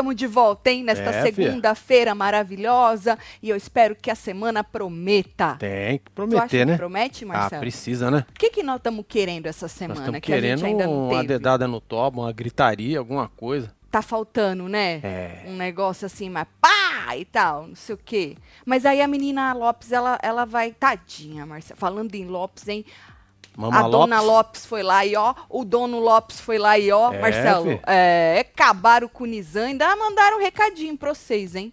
Tamo de volta, hein? Nesta É, segunda-feira maravilhosa. E eu espero que a semana prometa. Tem que prometer, que né? promete, Ah, Marcelo? precisa, né? O que, que nós estamos querendo essa Nós semana estamos que a querendo gente ainda não uma dedada no toba, uma gritaria, alguma coisa. Tá faltando, né? É. Um negócio assim, mas pá e tal, não sei o quê. Mas aí a menina Lopes, ela, ela vai. Tadinha, Marcelo. Falando em Lopes, hein? Mama a dona Lopes. Lopes foi lá e ó, o dono Lopes foi lá e ó, É, Marcelo, fi. é, acabaram com o Nizam, ainda mandaram um recadinho pra vocês, hein?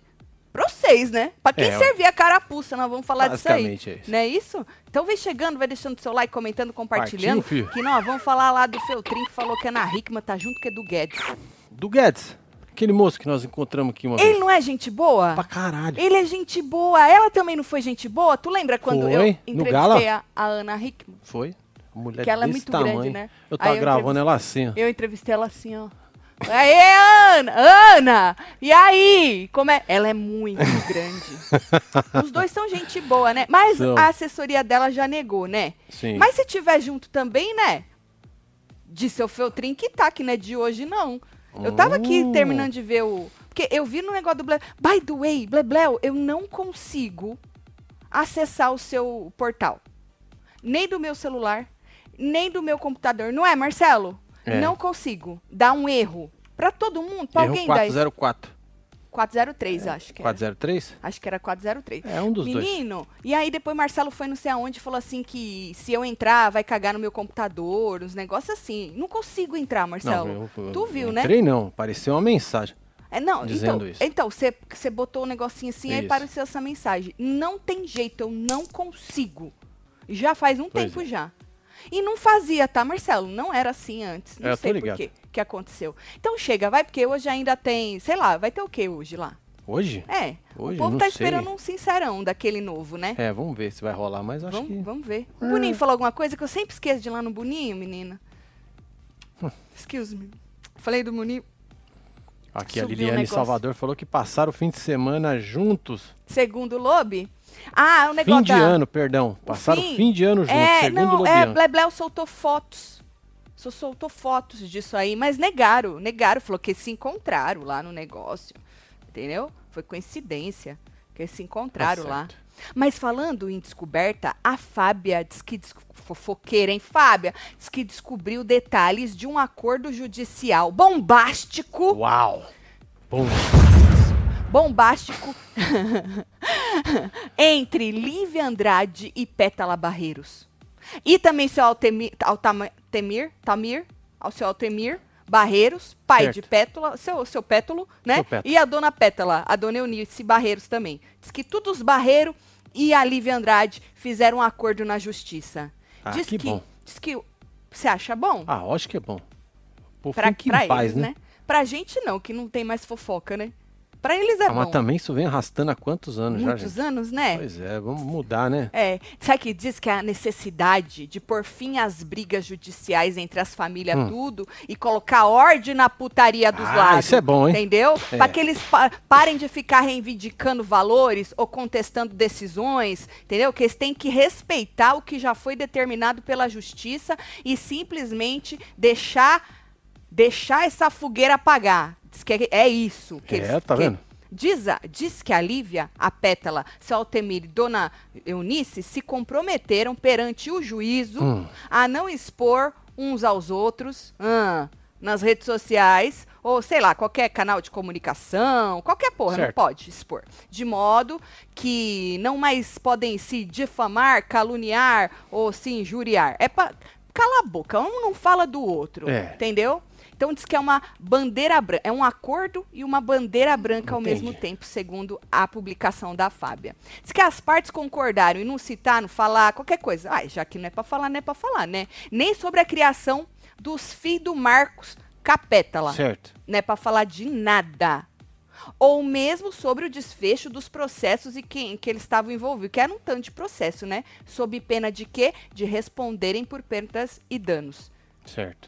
Pra vocês, né? Pra quem É, servir a carapuça, nós vamos falar disso aí. É isso. Não é isso? Então vem chegando, vai deixando seu like, comentando, compartilhando. Partiu, que nós vamos falar lá do Feltrin, que falou que a Ana Hickman tá junto com o Edu Guedes. Do Guedes. Aquele moço que nós encontramos aqui uma Ele vez. não é gente boa? Pra caralho. Ele é gente boa. Ela também não foi gente boa? Tu lembra quando Foi, eu entrevistei a, a Ana Hickman? Foi. Mulher Que ela é muito tamanho. grande, né? Eu tava eu gravando ela assim, ó. Eu entrevistei ela assim, ó. Aê, Ana! Ana! E aí? Como é? Ela é muito grande. Os dois são gente boa, né? Mas São. a assessoria dela já negou, né? Sim. Mas se tiver junto também, né? De seu Feltrin que tá, que não é de hoje, não. Eu tava aqui Hum. terminando de ver o. Porque eu vi no negócio do Ble... By the way, Blebleu, eu não consigo acessar o seu portal. Nem do meu celular, nem do meu computador. Não é, Marcelo? É. Não consigo. Dá um erro. Pra todo mundo, pra Erro alguém dá isso. 404. 403, acho que era. 403? Acho que era 403. É um dos dois. Menino, e aí depois Marcelo foi não sei aonde e falou assim que se eu entrar vai cagar no meu computador, uns negócios assim. Não consigo entrar, Marcelo. eu- eu- tu viu, né? Entrei não, apareceu uma mensagem. É, não, dizendo então, isso. então você você botou o negocinho assim aí Isso. apareceu essa mensagem. Não tem jeito, eu não consigo. Já faz um Pois tempo é. já. E não fazia, tá, Marcelo? Não era assim antes. Não É, eu sei por quê que aconteceu. Então chega, vai, porque hoje ainda tem, sei lá, vai ter o que hoje lá? Hoje? É, Hoje, o povo tá sei. esperando um sincerão daquele novo, né? É, vamos ver se vai rolar, mas acho Vamos, que... vamos ver. O Boninho falou alguma coisa que eu sempre esqueço de ir lá no Boninho, menina. Hum. Excuse me. Falei do Boninho. Aqui a Subiu um Liliane negócio. Salvador falou que passaram o fim de semana juntos. Segundo o Lobe. Ah, o Fim negócio de da... ano, perdão. Passaram o fim de ano juntos, É, segundo não, o é. Blebleu soltou fotos. Só soltou fotos disso aí, mas negaram, negaram, falou que se encontraram lá no negócio. Entendeu? Foi coincidência que eles se encontraram Tá lá. Mas falando em descoberta, a Fábia diz que des- fofoqueira, hein, Fábia? Diz que descobriu detalhes de um acordo judicial bombástico Uau! Bom, bombástico entre Lívia Andrade e Pétala Barreiros. E também seu Altemir, Temir, Tamir, ao seu Altemir Barreiros, pai Certo. de Pétala, seu, seu Pétulo, né? Seu. E a dona Pétala, a dona Eunice Barreiros também. Diz que todos os Barreiros e a Lívia Andrade fizeram um acordo na justiça. Ah, diz que bom. Diz que você acha bom? ah, acho que é bom. Pô, pra pra paz, eles, né? né? Pra gente não, que não tem mais fofoca, né? Pra eles é Ah, bom. mas também isso vem arrastando há quantos anos já, Muitos anos, né? Pois é, vamos mudar, né? É, sabe que diz que a necessidade de pôr fim às brigas judiciais entre as famílias, Hum. tudo, e colocar ordem na putaria dos Ah, lados. isso é bom, hein? Entendeu? É. Pra que eles pa- parem de ficar reivindicando valores ou contestando decisões, entendeu? Que eles têm que respeitar o que já foi determinado pela justiça e simplesmente deixar deixar essa fogueira apagar. Diz que é, é isso. Que É, eles, tá que- vendo? Diz, a- diz que a Lívia, a Pétala, seu Altemir e Dona Eunice se comprometeram perante o juízo Hum. a não expor uns aos outros ah, nas redes sociais ou, sei lá, qualquer canal de comunicação, qualquer porra, não Certo. pode expor. De modo que não mais podem se difamar, caluniar ou se injuriar. É pra... Cala a boca, um não fala do outro, É. entendeu? Então diz que é uma bandeira branca, é um acordo e uma bandeira branca ao Entendi. mesmo tempo, segundo a publicação da Fábia. Diz que as partes concordaram em não citar, não falar, qualquer coisa. Ah, já que não é pra falar, não é pra falar, né? Nem sobre a criação dos filhos do Marcos Capétala. Certo. Não é pra falar de nada. Ou mesmo sobre o desfecho dos processos e que, em que eles estavam envolvidos, que era um tanto de processo, né? Sob pena de quê? De responderem por perdas e danos. Certo.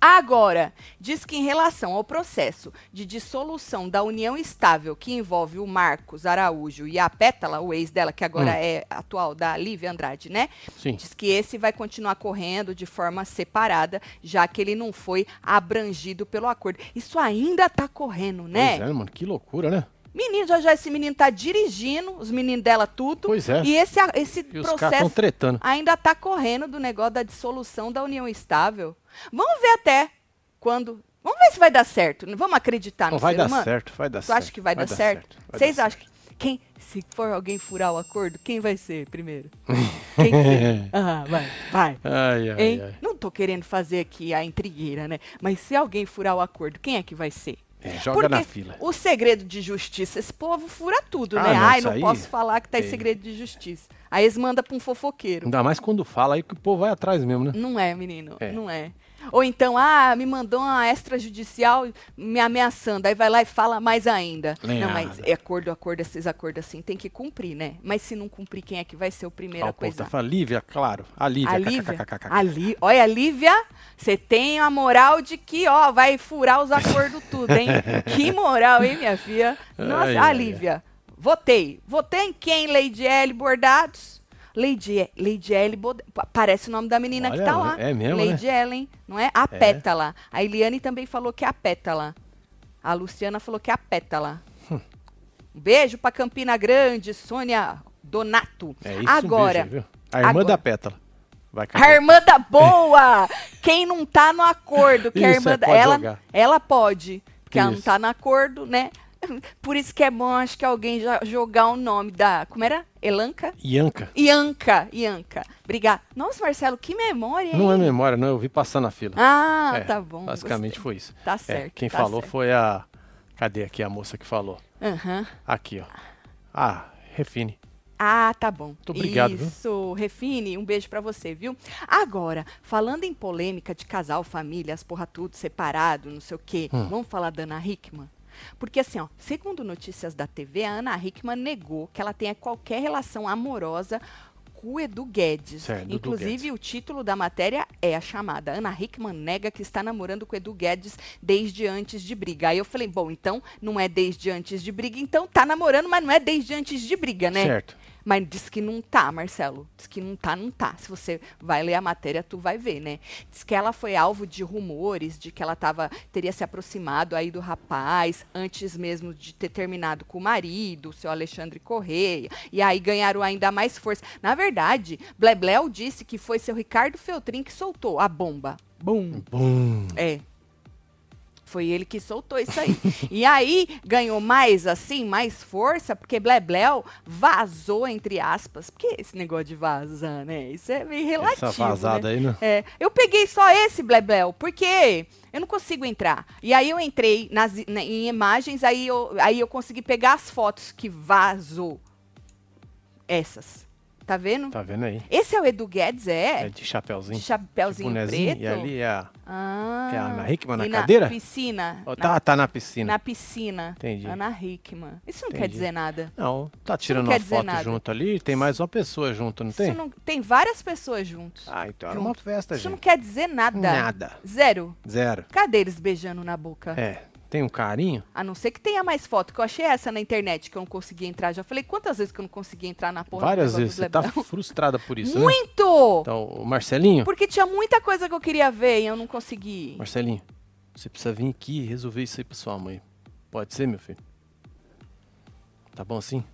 Agora, diz que em relação ao processo de dissolução da união estável que envolve o Marcos Araújo e a Pétala, o ex dela, que agora Hum. é atual da Lívia Andrade, né? Sim. Diz que esse vai continuar correndo de forma separada, já que ele não foi abrangido pelo acordo. Isso ainda tá correndo, né? Pois é, mano, que loucura, né? Menino, já já esse menino tá dirigindo, os meninos dela tudo. Pois é. E esse, esse E processo tretando. ainda tá correndo do negócio da dissolução da união estável. Vamos ver até quando. Vamos ver se vai dar certo. Vamos acreditar Não no vai ser dar humano? certo, vai dar Tu certo. acha que vai, dar, certo? vai Vocês dar acham que. Quem, se for alguém furar o acordo, quem vai ser primeiro? Quem que ser? Ah, vai, vai. Ai, ai, ai. Não tô querendo fazer aqui a intrigueira, né? Mas se alguém furar o acordo, quem é que vai ser? É, joga Porque na fila. o segredo de justiça, esse povo fura tudo, Ah, né? não, Ai, não aí- posso falar que tá em é. segredo de justiça. Aí eles mandam pra um fofoqueiro. Ainda mais quando fala aí que o povo vai atrás mesmo, né? Não é, menino, É. não é. Ou então, ah, me mandou uma extrajudicial me ameaçando. Aí vai lá e fala mais ainda. Nem não, mas é acordo, acordo, esses acordos assim, tem que cumprir, né? Mas se não cumprir, quem é que vai ser o primeiro Ah, a povo coisa? tá falando, Lívia, claro. A Lívia. A Lívia, a Lí- olha, Lívia, você tem a moral de que, ó, vai furar os acordos tudo, hein? que moral, hein, minha filha? Nossa, Ai, a ai, Lívia, votei. Votei em quem, Lady L Bordados? Lady, Lady pa- parece o nome da menina que Olha, tá lá. é mesmo, Lady Ellen, não é? A Pétala. A Eliane também falou que é a Pétala. A Luciana falou que é a Pétala. Hum. Um beijo pra Campina Grande, Sônia Donato. É isso Agora, mesmo, viu? A irmã agora. da Pétala. Vai a irmã da boa! Quem não tá no acordo, que a Isso, irmã é, da- ela, jogar. ela pode, porque ela não Isso. tá no acordo, né? Por isso que é bom, acho que alguém já jogar o nome da, como era? Elanca? Ianca. Ianca, Ianca. Obrigada. Nossa, Marcelo, que memória, hein? Não é memória, não. Eu vi passar na fila. Ah, É, tá bom. Basicamente gostei. foi isso. Tá É, certo. quem tá falou certo. foi a. Cadê aqui a moça que falou? Aham. Aqui, ó. Ah, Refine. Ah, tá bom. Muito obrigado, viu? Isso, Refine, um beijo pra você, viu? Agora, falando em polêmica de casal, família, as porra tudo separado, não sei o quê, Hum. vamos falar da Ana Hickman? Porque assim, ó, segundo notícias da TV, a Ana Hickman negou que ela tenha qualquer relação amorosa com o Edu Guedes. Certo, Inclusive, Guedes. o título da matéria é a chamada. Ana Hickman nega que está namorando com o Edu Guedes desde antes de briga. Aí eu falei, bom, então não é desde antes de briga, então tá namorando, mas não é desde antes de briga, né? Certo. Mas diz que não tá, Marcelo. Diz que não tá, não tá. Se você vai ler a matéria, tu vai ver, né? Diz que ela foi alvo de rumores de que ela tava, teria se aproximado aí do rapaz antes mesmo de ter terminado com o marido, o seu Alexandre Correia. E aí ganharam ainda mais força. Na verdade, Blebleu disse que foi seu Ricardo Feltrin que soltou a bomba. Bum. Bum. É. Foi ele que soltou isso aí. e aí ganhou mais assim, mais força, porque Blebleu vazou, entre aspas. Porque esse negócio de vazar, né? Isso é meio relativo. Essa vazada né? aí, né? É, eu peguei só esse Blebleu, porque eu não consigo entrar. E aí eu entrei nas, na- em imagens, aí eu, aí eu consegui pegar as fotos que vazou. Essas. Tá vendo? Tá vendo aí? Esse é o Edu Guedes, É é? de chapéuzinho. De chapéuzinho bonezinho. preto. E ali é a. Ah, É a Ana Hickman na e cadeira? piscina. Ó, na, tá, tá na piscina. na piscina. Entendi. Ana Hickman. Isso não quer Entendi. dizer nada. Não, tá tirando quer uma foto nada. junto ali. Tem mais uma pessoa junto, não tem? Isso não, tem várias pessoas juntos. Ah, então era uma festa, Isso não gente. quer dizer nada. Nada. Zero. Zero. Cadê eles beijando na boca? É. Tem um carinho? A não ser que tenha mais foto, que eu achei essa na internet que eu não consegui entrar. Já falei quantas vezes que eu não consegui entrar na porra Várias vezes. Você tá frustrada por isso, né? Muito! Então, o Marcelinho. Porque tinha muita coisa que eu queria ver e eu não consegui. Marcelinho, você precisa vir aqui e resolver isso aí pra sua mãe. Pode ser, meu filho? Tá bom assim?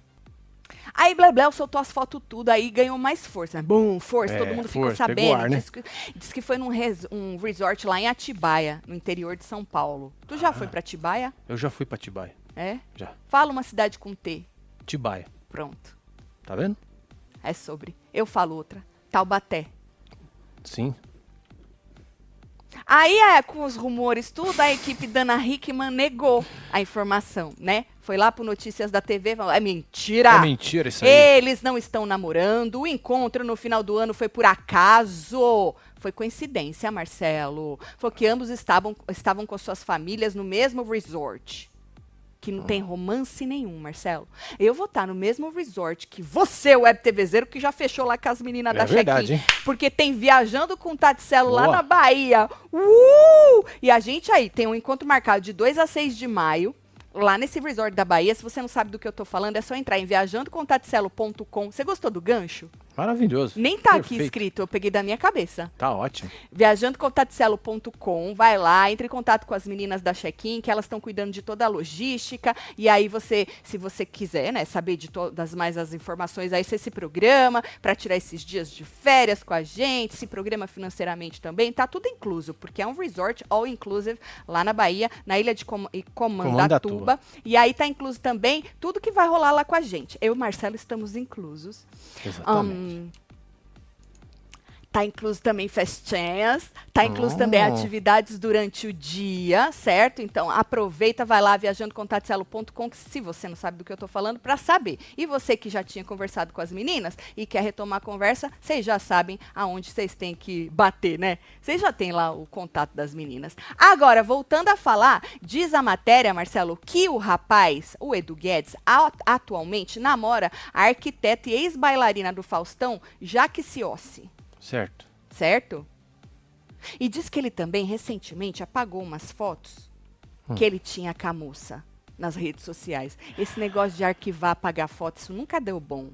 Aí Blebleu soltou as fotos tudo, aí ganhou mais força. né? Bum, força, É, todo mundo ficou força, sabendo. ar, né? Diz, que, diz que foi num res- um resort lá em Atibaia, no interior de São Paulo. Tu já Ah. foi pra Atibaia? Eu já fui pra Tibaia. É? Já. Fala uma cidade com T. Tibaia. Pronto. Tá vendo? É sobre. Eu falo outra. Taubaté. Sim. Aí, é, com os rumores, tudo, a equipe da Ana Hickman negou a informação, né? Foi lá pro Notícias da TV, falou, é mentira. É mentira isso aí. Eles não estão namorando. O encontro no final do ano foi por acaso. Foi coincidência, Marcelo. Foi que ambos estavam, estavam com suas famílias no mesmo resort. Que não tem romance nenhum, Marcelo. Eu vou estar no mesmo resort que você, web TVzeiro, que já fechou lá com as meninas É da verdade? Porque tem Viajando com Taticelo lá na Bahia. Uh! E a gente aí tem um encontro marcado de 2 a 6 de maio. Lá nesse resort da Bahia, se você não sabe do que eu tô falando, é só entrar em viajandocontaticelo.com. Você gostou do gancho? Maravilhoso. Nem tá aqui Perfeito. escrito, eu peguei da minha cabeça. Tá ótimo. Viajandocontaticelo.com, vai lá, entre em contato com as meninas da check-in, que elas estão cuidando de toda a logística. E aí você, se você quiser, né, saber de todas mais as informações, aí você se programa para tirar esses dias de férias com a gente, se programa financeiramente também, tá tudo incluso, porque é um resort all inclusive lá na Bahia, na ilha de Com e Comandatuba. E aí tá incluso também tudo que vai rolar lá com a gente. Eu e Marcelo estamos inclusos. Exatamente. um, Tá incluso também festinhas, tá incluso também Oh. atividades durante o dia, certo? Então aproveita, vai lá viajandocontaticelo.com, que se você não sabe do que eu tô falando, para saber. E você que já tinha conversado com as meninas e quer retomar a conversa, vocês já sabem aonde vocês têm que bater, né? Vocês já têm lá o contato das meninas. Agora, voltando a falar, diz a matéria, Marcelo, que o rapaz, o Edu Guedes, atualmente namora a arquiteta e ex-bailarina do Faustão, Jaque Ciossi Certo. certo? E diz que ele também recentemente apagou umas fotos Hum. que ele tinha com a moça nas redes sociais. Esse negócio de arquivar, apagar fotos, isso nunca deu bom.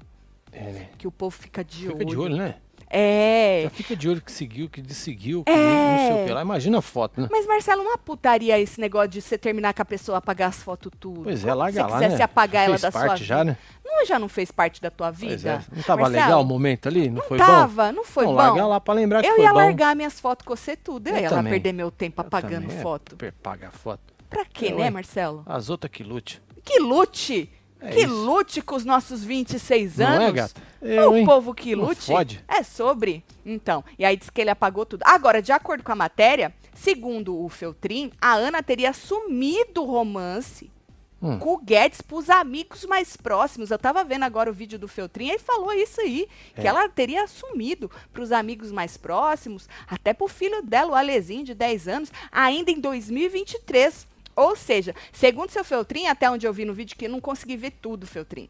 É, né? Que o povo fica de Fica olho. de olho, né? É. Já fica de olho que seguiu, que desseguiu, que É. não sei o que lá. Imagina a foto, né? Mas, Marcelo, uma putaria esse negócio de você terminar com a pessoa, apagar as fotos tudo. Pois é, larga se você lá, quisesse né? apagar ela da sua parte vida. já, né? Não, já não fez parte da tua vida? É. Não tava Marcelo, legal o momento ali? Não, Não foi bom? tava, não foi Não, bom. larga lá pra lembrar que eu foi ia bom. largar minhas fotos com você tudo. Eu, Eu ia lá também. perder meu tempo Eu apagando também, é, foto. per- Paga foto. Pra quê, Eu, né? Marcelo? As outras que lute. Que lute! É que isso. lute com os nossos 26 Não anos. é, gata? Eu, o hein? povo que Não lute é sobre. Então, e aí diz que ele apagou tudo. Agora, de acordo com a matéria, segundo o Feltrin, a Ana teria assumido o romance Hum. com o Guedes pros amigos mais próximos. Eu tava vendo agora o vídeo do Feltrin e ele falou isso aí, que É. ela teria assumido pros amigos mais próximos, até pro filho dela, o Alezinho, de 10 anos, ainda em 2023. Ou seja, segundo seu Feltrin, até onde eu vi no vídeo, que eu não consegui ver tudo, Feltrin.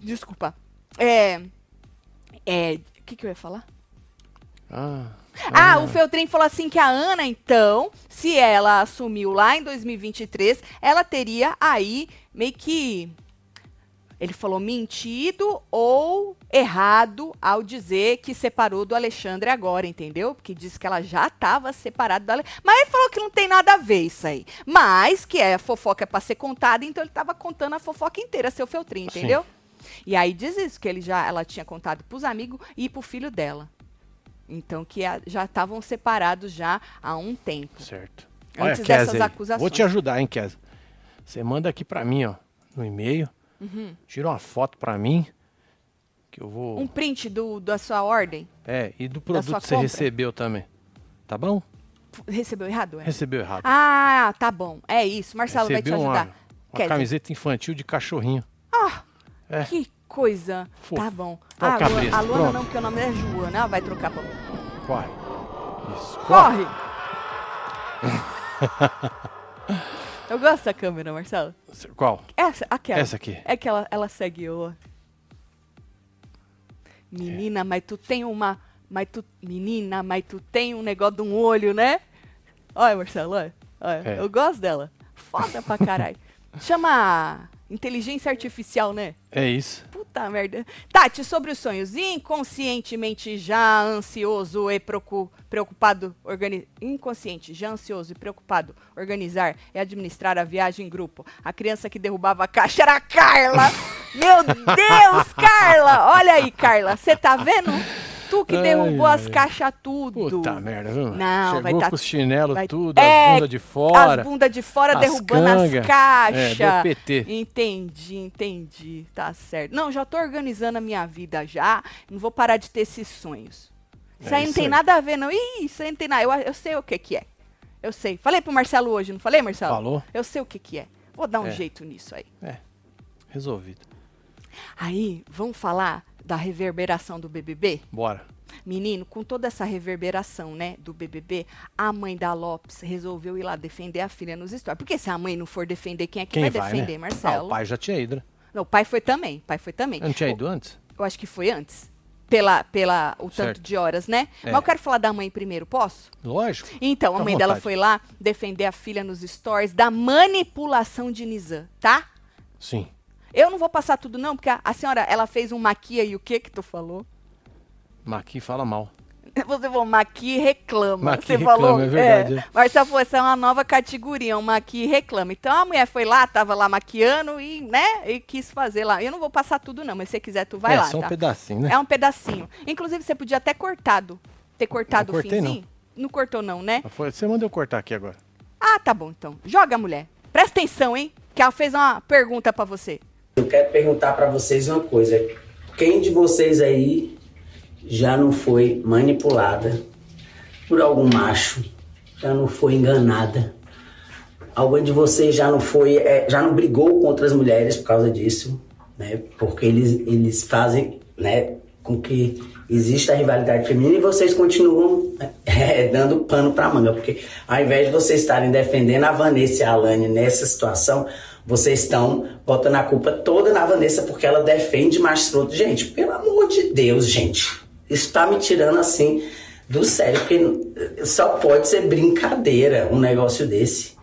Desculpa. É. É. O que, que eu ia falar? Ah, Ah, o Feltrin falou assim que a Ana, então, se ela assumiu lá em 2023, ela teria aí meio que. Ele falou mentido ou errado ao dizer que separou do Alexandre agora, entendeu? Porque disse que ela já estava separada do Alexandre. Mas ele falou que não tem nada a ver isso aí. Mas que é a fofoca é para ser contada, então ele estava contando a fofoca inteira, seu Feltrin, Sim. entendeu? E aí diz isso, que ele já, ela tinha contado pros amigos e pro filho dela. Então, que a- já estavam separados já há um tempo. certo. Antes Kézia dessas acusações. Vou te ajudar, hein, Kézia. Você manda aqui pra mim, ó, no e-mail. Uhum. Tira uma foto pra mim. Que eu vou. Um print do, da sua ordem? É, e do produto que você compra? recebeu também. Tá bom? Recebeu errado? É? Recebeu errado. Ah, tá bom. É isso. Marcelo vai te Recebeu ajudar. uma, uma Quer dizer, camiseta infantil de cachorrinho. Ah, É. que coisa. Fofo. Tá bom. Ah, a, Lu- a Luana não, porque o nome é Joana. Vai trocar pra... Corre. Isso. Corre. Corre! Eu gosto da câmera, Marcelo. Qual? Essa, aquela. Essa aqui. É que ela, ela segue. Menina, mas tu tem uma. Mas tu. Menina, mas tu tem um negócio de um olho, né? Olha, Marcelo, olha. olha. É. Eu gosto dela. Foda pra caralho. Chama inteligência artificial, né? É isso. Puta merda. Tati, sobre os sonhos. Inconscientemente já ansioso e preocu- preocupado. Organi inconsciente, já ansioso e preocupado. Organizar e administrar a viagem em grupo. A criança que derrubava a caixa era a Carla. Meu Deus, Carla! Olha aí, Carla. Você tá vendo? Tu que derrubou ai, as ai. caixas tudo. Puta merda, viu? Não, Chegou vai tá- com os chinelos vai- tudo, É, as bundas de fora. As bundas de fora as derrubando canga. as caixas. É, PT. Entendi, entendi. Tá certo. Não, já tô organizando a minha vida já. Não vou parar de ter esses sonhos. Isso É aí não tem aí. nada a ver, não. Ih, isso aí não tem nada. Eu, eu sei o que que é. Eu sei. Falei pro Marcelo hoje, não falei, Marcelo? Falou. Eu sei o que que é. Vou dar um É. jeito nisso aí. Resolvido. Aí, vamos falar da reverberação do BBB? Bora. Menino, com toda essa reverberação, né, do BBB, a mãe da Lopes resolveu ir lá defender a filha nos stories. Porque se a mãe não for defender, quem é que Quem vai, vai, defender, né? Marcelo? Ah, o pai já tinha ido, né? Não, o pai foi também, o pai foi também. Eu não tinha O- ido antes? Eu acho que foi antes. Pela, pela o tanto Certo. de horas, né? É. Mas eu quero falar da mãe primeiro, posso? Lógico. Então, a mãe dela foi lá defender a filha nos stories da manipulação de Nizam, tá? Sim. Eu não vou passar tudo não, porque a, a senhora, ela fez um maquia e o que que tu falou? Maqui fala mal. Você falou maqui reclama. Maqui Você reclama, falou? é verdade, é. Marcelo falou, essa é uma nova categoria, um maqui reclama. Então a mulher foi lá, tava lá maquiando e, né, e quis fazer lá. Eu não vou passar tudo não, mas se você quiser tu vai é, lá, só um tá? pedacinho, né? É um pedacinho. Inclusive, você podia até cortado. Ter cortado Não o cortei, finzinho. Não. cortou, não, né? Foi- Você manda eu cortar aqui agora. Ah, tá bom, então. Joga, mulher. Presta atenção, hein? Que ela fez uma pergunta pra você. Eu quero perguntar pra vocês uma coisa. Quem de vocês aí já não foi manipulada por algum macho? Já não foi enganada? Alguém de vocês já não foi, é, já não brigou com outras mulheres por causa disso, né? Porque eles, eles fazem, né, com que exista a rivalidade feminina e vocês continuam é, dando pano pra manga, porque ao invés de vocês estarem defendendo a Vanessa e a Alane nessa situação, vocês estão botando a culpa toda na Vanessa porque ela defende macho escroto. Gente, pelo amor de Deus, gente, isso tá me tirando assim do sério, porque só pode ser brincadeira um negócio desse.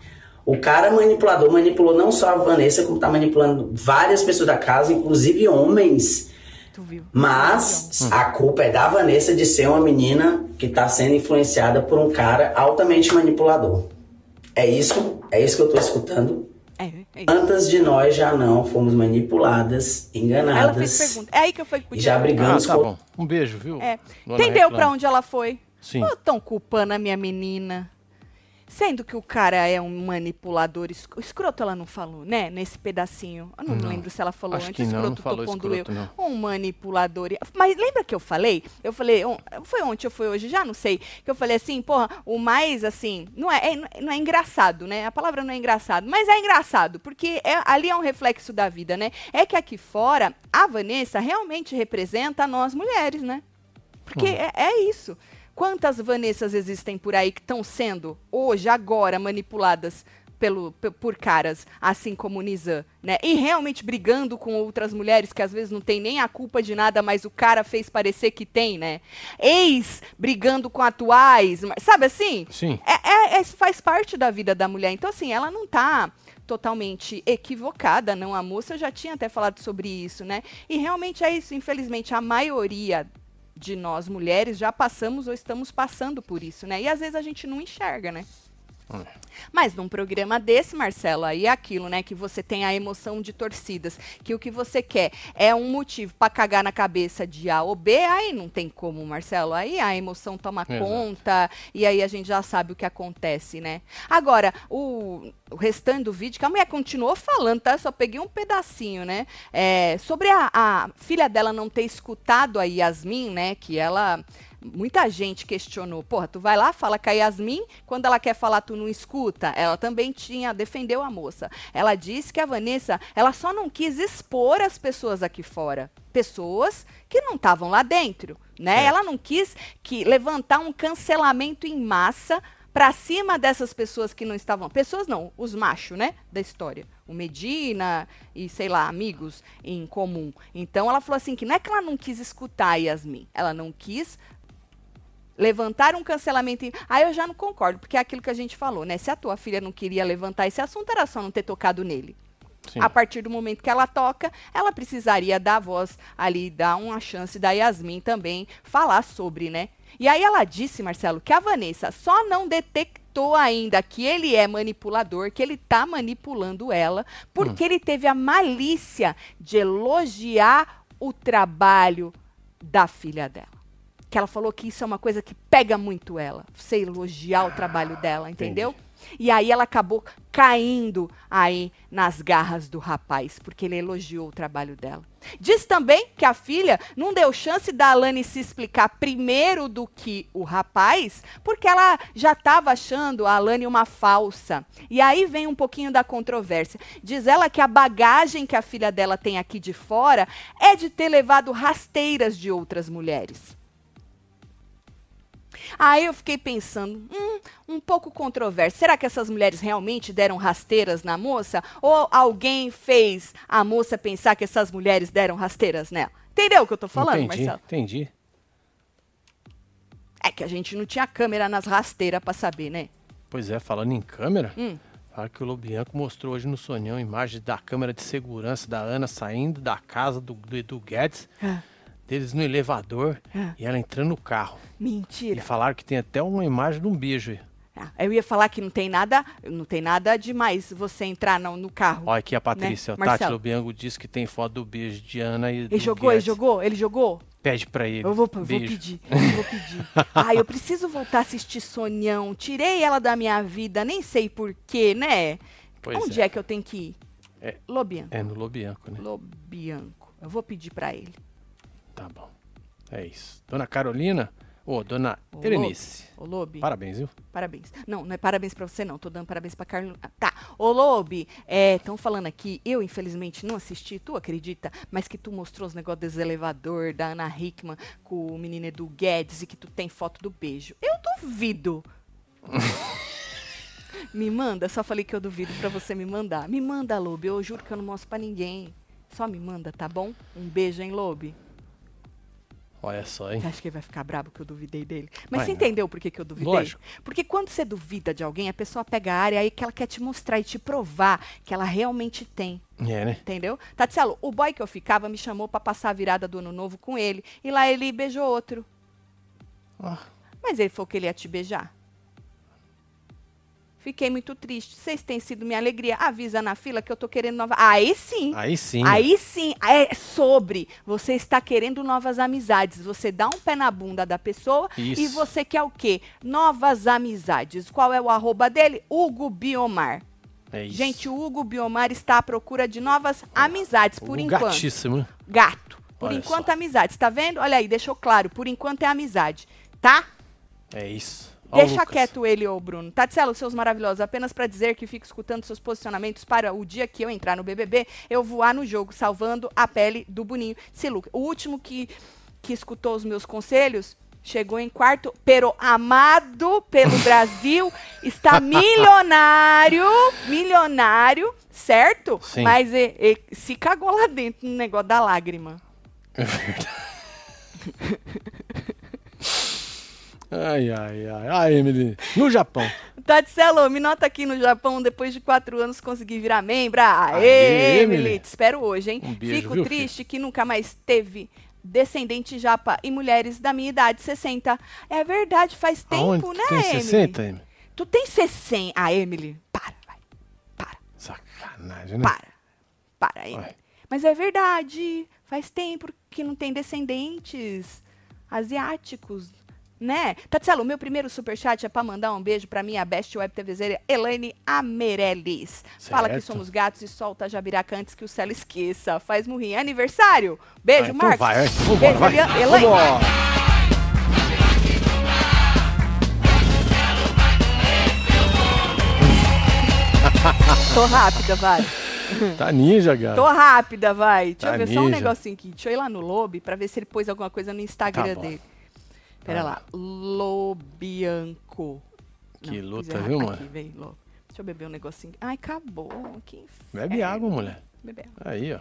O cara manipulador manipulou não só a Vanessa, como tá manipulando várias pessoas da casa, inclusive homens. Tu viu? Mas a culpa é da Vanessa de ser uma menina que tá sendo influenciada por um cara altamente manipulador. É isso, é isso que eu tô escutando. É. Quantas de nós já não fomos manipuladas, Ela fez enganadas pergunta. É aí que eu e podia. já Ah, brigamos tá com bom. Um beijo, viu? É. Entendeu pra Reclama. onde ela foi? Sim. Estão culpando a minha menina. Sendo que o cara é um manipulador es- escroto, ela não falou, né? Nesse pedacinho. Eu não, Não. lembro se ela falou Acho antes. que não, escroto, não falou escroto, eu. não. Um manipulador. Mas lembra que eu falei? Eu falei, foi ontem ou foi hoje? Já não sei. Que eu falei assim, porra, o mais assim. Não é, é- não é engraçado, né? A palavra não é engraçado, mas é engraçado, porque é- ali é um reflexo da vida, né? É que aqui fora, a Vanessa realmente representa nós mulheres, né? Porque é, é isso. Quantas Vanessas existem por aí que estão sendo, hoje, agora, manipuladas pelo, pe- por caras, assim como Nizam, né? E realmente brigando com outras mulheres que às vezes não tem nem a culpa de nada, mas o cara fez parecer que tem, né? Ex brigando com atuais, sabe assim? Sim. É, é- é- faz parte da vida da mulher. Então, assim, ela não tá totalmente equivocada, não. A moça já tinha até falado sobre isso, né? E realmente é isso. Infelizmente, a maioria de nós mulheres já passamos ou estamos passando por isso, né? E às vezes a gente não enxerga, né? Mas num programa desse, Marcelo, aí é aquilo, né? Que você tem a emoção de torcidas, que o que você quer é um motivo pra cagar na cabeça de A ou B, aí não tem como, Marcelo. Aí a emoção toma Exato. conta e aí a gente já sabe o que acontece, né? Agora, o, o restante do vídeo, que a mulher continuou falando, tá? Eu só peguei um pedacinho, né? É, sobre a, a filha dela não ter escutado a Yasmin, né? Que ela Muita gente questionou, porra, tu vai lá, fala com a Yasmin, quando ela quer falar, tu não escuta. Ela também tinha, defendeu a moça. Ela disse que a Vanessa, ela só não quis expor as pessoas aqui fora. Pessoas que não estavam lá dentro, né? Certo. Ela não quis que levantar um cancelamento em massa pra cima dessas pessoas que não estavam. Pessoas não, os machos, né? Da história. O Medina e, sei lá, amigos em comum. Então ela falou assim que não é que ela não quis escutar a Yasmin, ela não quis levantar um cancelamento. Em... Aí eu já não concordo, porque é aquilo que a gente falou, né? Se a tua filha não queria levantar esse assunto, era só não ter tocado nele. Sim. A partir do momento que ela toca, ela precisaria dar voz ali, dar uma chance da Yasmin também falar sobre, né? E aí ela disse, Marcelo, que a Vanessa só não detectou ainda que ele é manipulador, que ele tá manipulando ela, porque ele teve a malícia de elogiar o trabalho da filha dela. Que ela falou que isso é uma coisa que pega muito ela, você elogiar o trabalho dela, entendeu? E aí ela acabou caindo aí nas garras do rapaz, porque ele elogiou o trabalho dela. Diz também que a filha não deu chance da Alane se explicar primeiro do que o rapaz, porque ela já estava achando a Alane uma falsa. E aí vem um pouquinho da controvérsia. Diz ela que a bagagem que a filha dela tem aqui de fora é de ter levado rasteiras de outras mulheres. Aí eu fiquei pensando, hum, um pouco controverso. Será que essas mulheres realmente deram rasteiras na moça? Ou alguém fez a moça pensar que essas mulheres deram rasteiras nela? Entendeu o que eu tô falando, entendi, Marcelo? entendi. É que a gente não tinha câmera nas rasteiras pra saber, né? Pois é, falando em câmera, Hum. fala que o Lobianco mostrou hoje no Sonhão imagens da câmera de segurança da Ana saindo da casa do, do Edu Guedes, Ah, deles no elevador Ah. e ela entrando no carro. E mentira. falaram que tem até uma imagem de um beijo aí. Ah, eu ia falar que não tem nada, não tem nada demais você entrar no, no carro. Olha aqui a Patrícia, o Tati Né? Lobianco disse que tem foto do beijo de Ana e Ele jogou, ele Guedes. jogou, ele jogou. Pede pra ele. Eu vou, vou pedir, eu vou pedir. Ah, eu preciso voltar a assistir Sonhão. Tirei ela da minha vida, nem sei porquê, né? Pois Onde é. que eu tenho que ir? É. Lobianco. É no Lobianco, né? Lobianco. Eu vou pedir pra ele. Tá bom. É isso. Dona Carolina, ô, dona Ô, Erenice. Ô, Lobi. Parabéns, viu? Parabéns. Não, não é parabéns pra você, não. Tô dando parabéns pra Carlos. Ah, Tá. Ô, Lobi, estão falando aqui, eu infelizmente não assisti, tu acredita? Mas que tu mostrou os negócios desse elevador, da Ana Hickman com o menino Edu Guedes e que tu tem foto do beijo. Eu duvido. me manda, só falei que eu duvido pra você me mandar. Me manda, Lobi, eu juro que eu não mostro pra ninguém. Só me manda, tá bom? Um beijo, hein, Lobi? Olha só, hein? Você acha que ele vai ficar brabo que eu duvidei dele? Mas Vai você não. entendeu por que, que eu duvidei? Lógico. Porque quando você duvida de alguém, a pessoa pega a área aí que ela quer te mostrar e te provar que ela realmente tem. É, né? Entendeu? Tatielo, o boy que eu ficava me chamou pra passar a virada do ano novo com ele. E lá ele beijou outro. Ah, Mas ele falou que ele ia te beijar. Fiquei muito triste. Vocês têm sido minha alegria. Avisa na fila que eu tô querendo nova. Aí sim. aí sim. Aí sim, é sobre você está querendo novas amizades. Você dá um pé na bunda da pessoa Isso. e você quer o quê? Novas amizades. Qual é o arroba dele? Hugo Biomar. É isso. Gente, o Hugo Biomar está à procura de novas amizades, por o enquanto. gatíssimo. Gato. Por Olha enquanto, só. amizades. Tá vendo? Olha aí, deixou claro. Por enquanto é amizade. Tá? É isso. Deixa Lucas. quieto ele, ô Bruno. Tatselo, seus maravilhosos, apenas para dizer que fico escutando seus posicionamentos para o dia que eu entrar no BBB, eu voar no jogo, salvando a pele do Boninho. Se Luca, o último que, que escutou os meus conselhos chegou em quarto, pero amado pelo Brasil, está milionário, milionário, certo? Sim. Mas e- e se cagou lá dentro no negócio da lágrima. É verdade. ai, ai, ai. Ai, Emily. No Japão. Tatselo, me nota aqui no Japão, depois de quatro anos consegui virar membra. Aê, Aê, Emily, Emily. te espero hoje, hein? Um beijo, Fico viu, triste que nunca mais teve descendente japa e mulheres da minha idade, 60. É verdade, faz tempo, Aonde? né, tem Emily? 60, Emily? Tu tem 60. Ah, Emily, para, vai. Para, Sacanagem, né? para. Para, Emily. Vai. Mas é verdade, faz tempo que não tem descendentes asiáticos, né? Tatselo, meu primeiro superchat é pra mandar um beijo pra minha best web TVzeira Elaine Amerelis. Fala que somos gatos e solta a jabiraca antes que o céu esqueça. Faz murrinho. Aniversário? Beijo, Ah, então Marcos. vai. Vambora, Beijo, vai. Elaine. Vambora. Tô rápida, vai. Tá ninja, cara. Tô rápida, vai. Deixa Tá eu ver só um ninja. negocinho aqui. Deixa eu ir lá no Lobe pra ver se ele pôs alguma coisa no Instagram Tá bom. Pera Vai lá. Lobianco. Que pus luta, viu, Aqui, mano? vem, Lobo. Deixa eu beber um negocinho. Ai, acabou. Que Bebe inferno. água, mulher. Beber água. Aí, ó.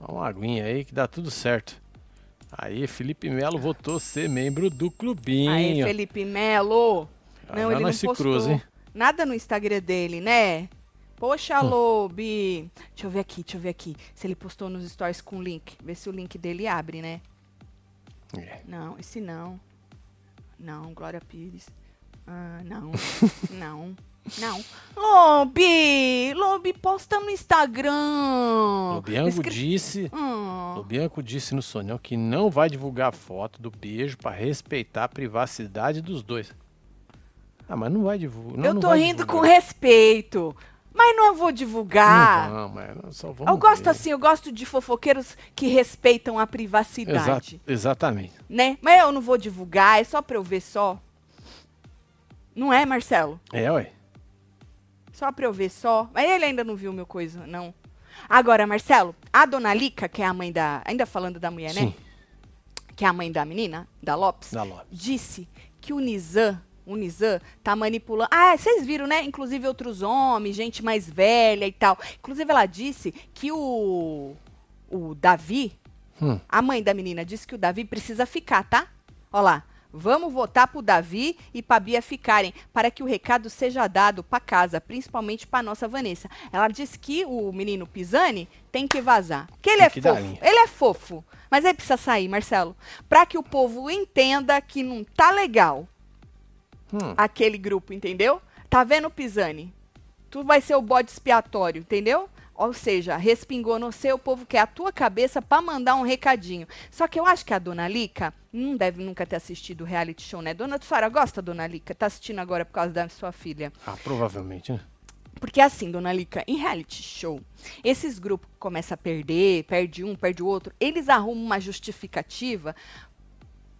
Dá uma aguinha aí que dá tudo certo. Aí, Felipe Melo votou ser membro do clubinho. Aí, Felipe Melo. Ah, Não, ele não se postou cruza, hein? nada no Instagram dele, né? Poxa, Hum. Lobe. Deixa eu ver aqui, deixa eu ver aqui. Se ele postou nos stories com link. Ver se o link dele abre, né? É. Não, esse não. Não, Glória Pires. Ah, não. não. Não. Lobe! Lobe, posta no Instagram. O Bianco Escre- disse, Ah, o Bianco disse no Sonhão que não vai divulgar a foto do beijo pra respeitar a privacidade dos dois. Ah, mas não vai divulgar. não, eu tô rindo com divulgar. respeito. Mas não vou divulgar. Não, mas nós só vamos eu gosto ver. assim, eu gosto de fofoqueiros que respeitam a privacidade, Exa- exatamente. né? Mas eu não vou divulgar, é só pra eu ver só. Não é, Marcelo? É, ué. Só pra eu ver só. Mas ele ainda não viu meu coisa, não. Agora, Marcelo, a dona Lica, que é a mãe da. Ainda falando da mulher, Sim, né? Que é a mãe da menina, da Lopes, da loja. disse que o Nizam, o Nizam tá manipulando. Ah, vocês viram, né? Inclusive outros homens, gente mais velha e tal. Inclusive ela disse que o o Davi, Hum. a mãe da menina disse que o Davi precisa ficar, tá? Olha lá. Vamos votar pro Davi e pra Bia ficarem, para que o recado seja dado pra casa, principalmente pra nossa Vanessa. Ela disse que o menino Pisani tem que vazar. Que ele Tem é que fofo. Ele é fofo. Mas ele precisa sair, Marcelo. Pra que o povo entenda que não tá legal Hum. aquele grupo, entendeu? Tá vendo, Pisani? Tu vai ser o bode expiatório, entendeu? Ou seja, respingou no seu, o povo quer a tua cabeça pra mandar um recadinho. Só que eu acho que a Dona Lica não deve nunca ter assistido o reality show, né? Dona Tsara gosta, Dona Lica? Tá assistindo agora por causa da sua filha. Ah, provavelmente, né? Porque assim, Dona Lica, em reality show, esses grupos que começam a perder, perde um, perde o outro, eles arrumam uma justificativa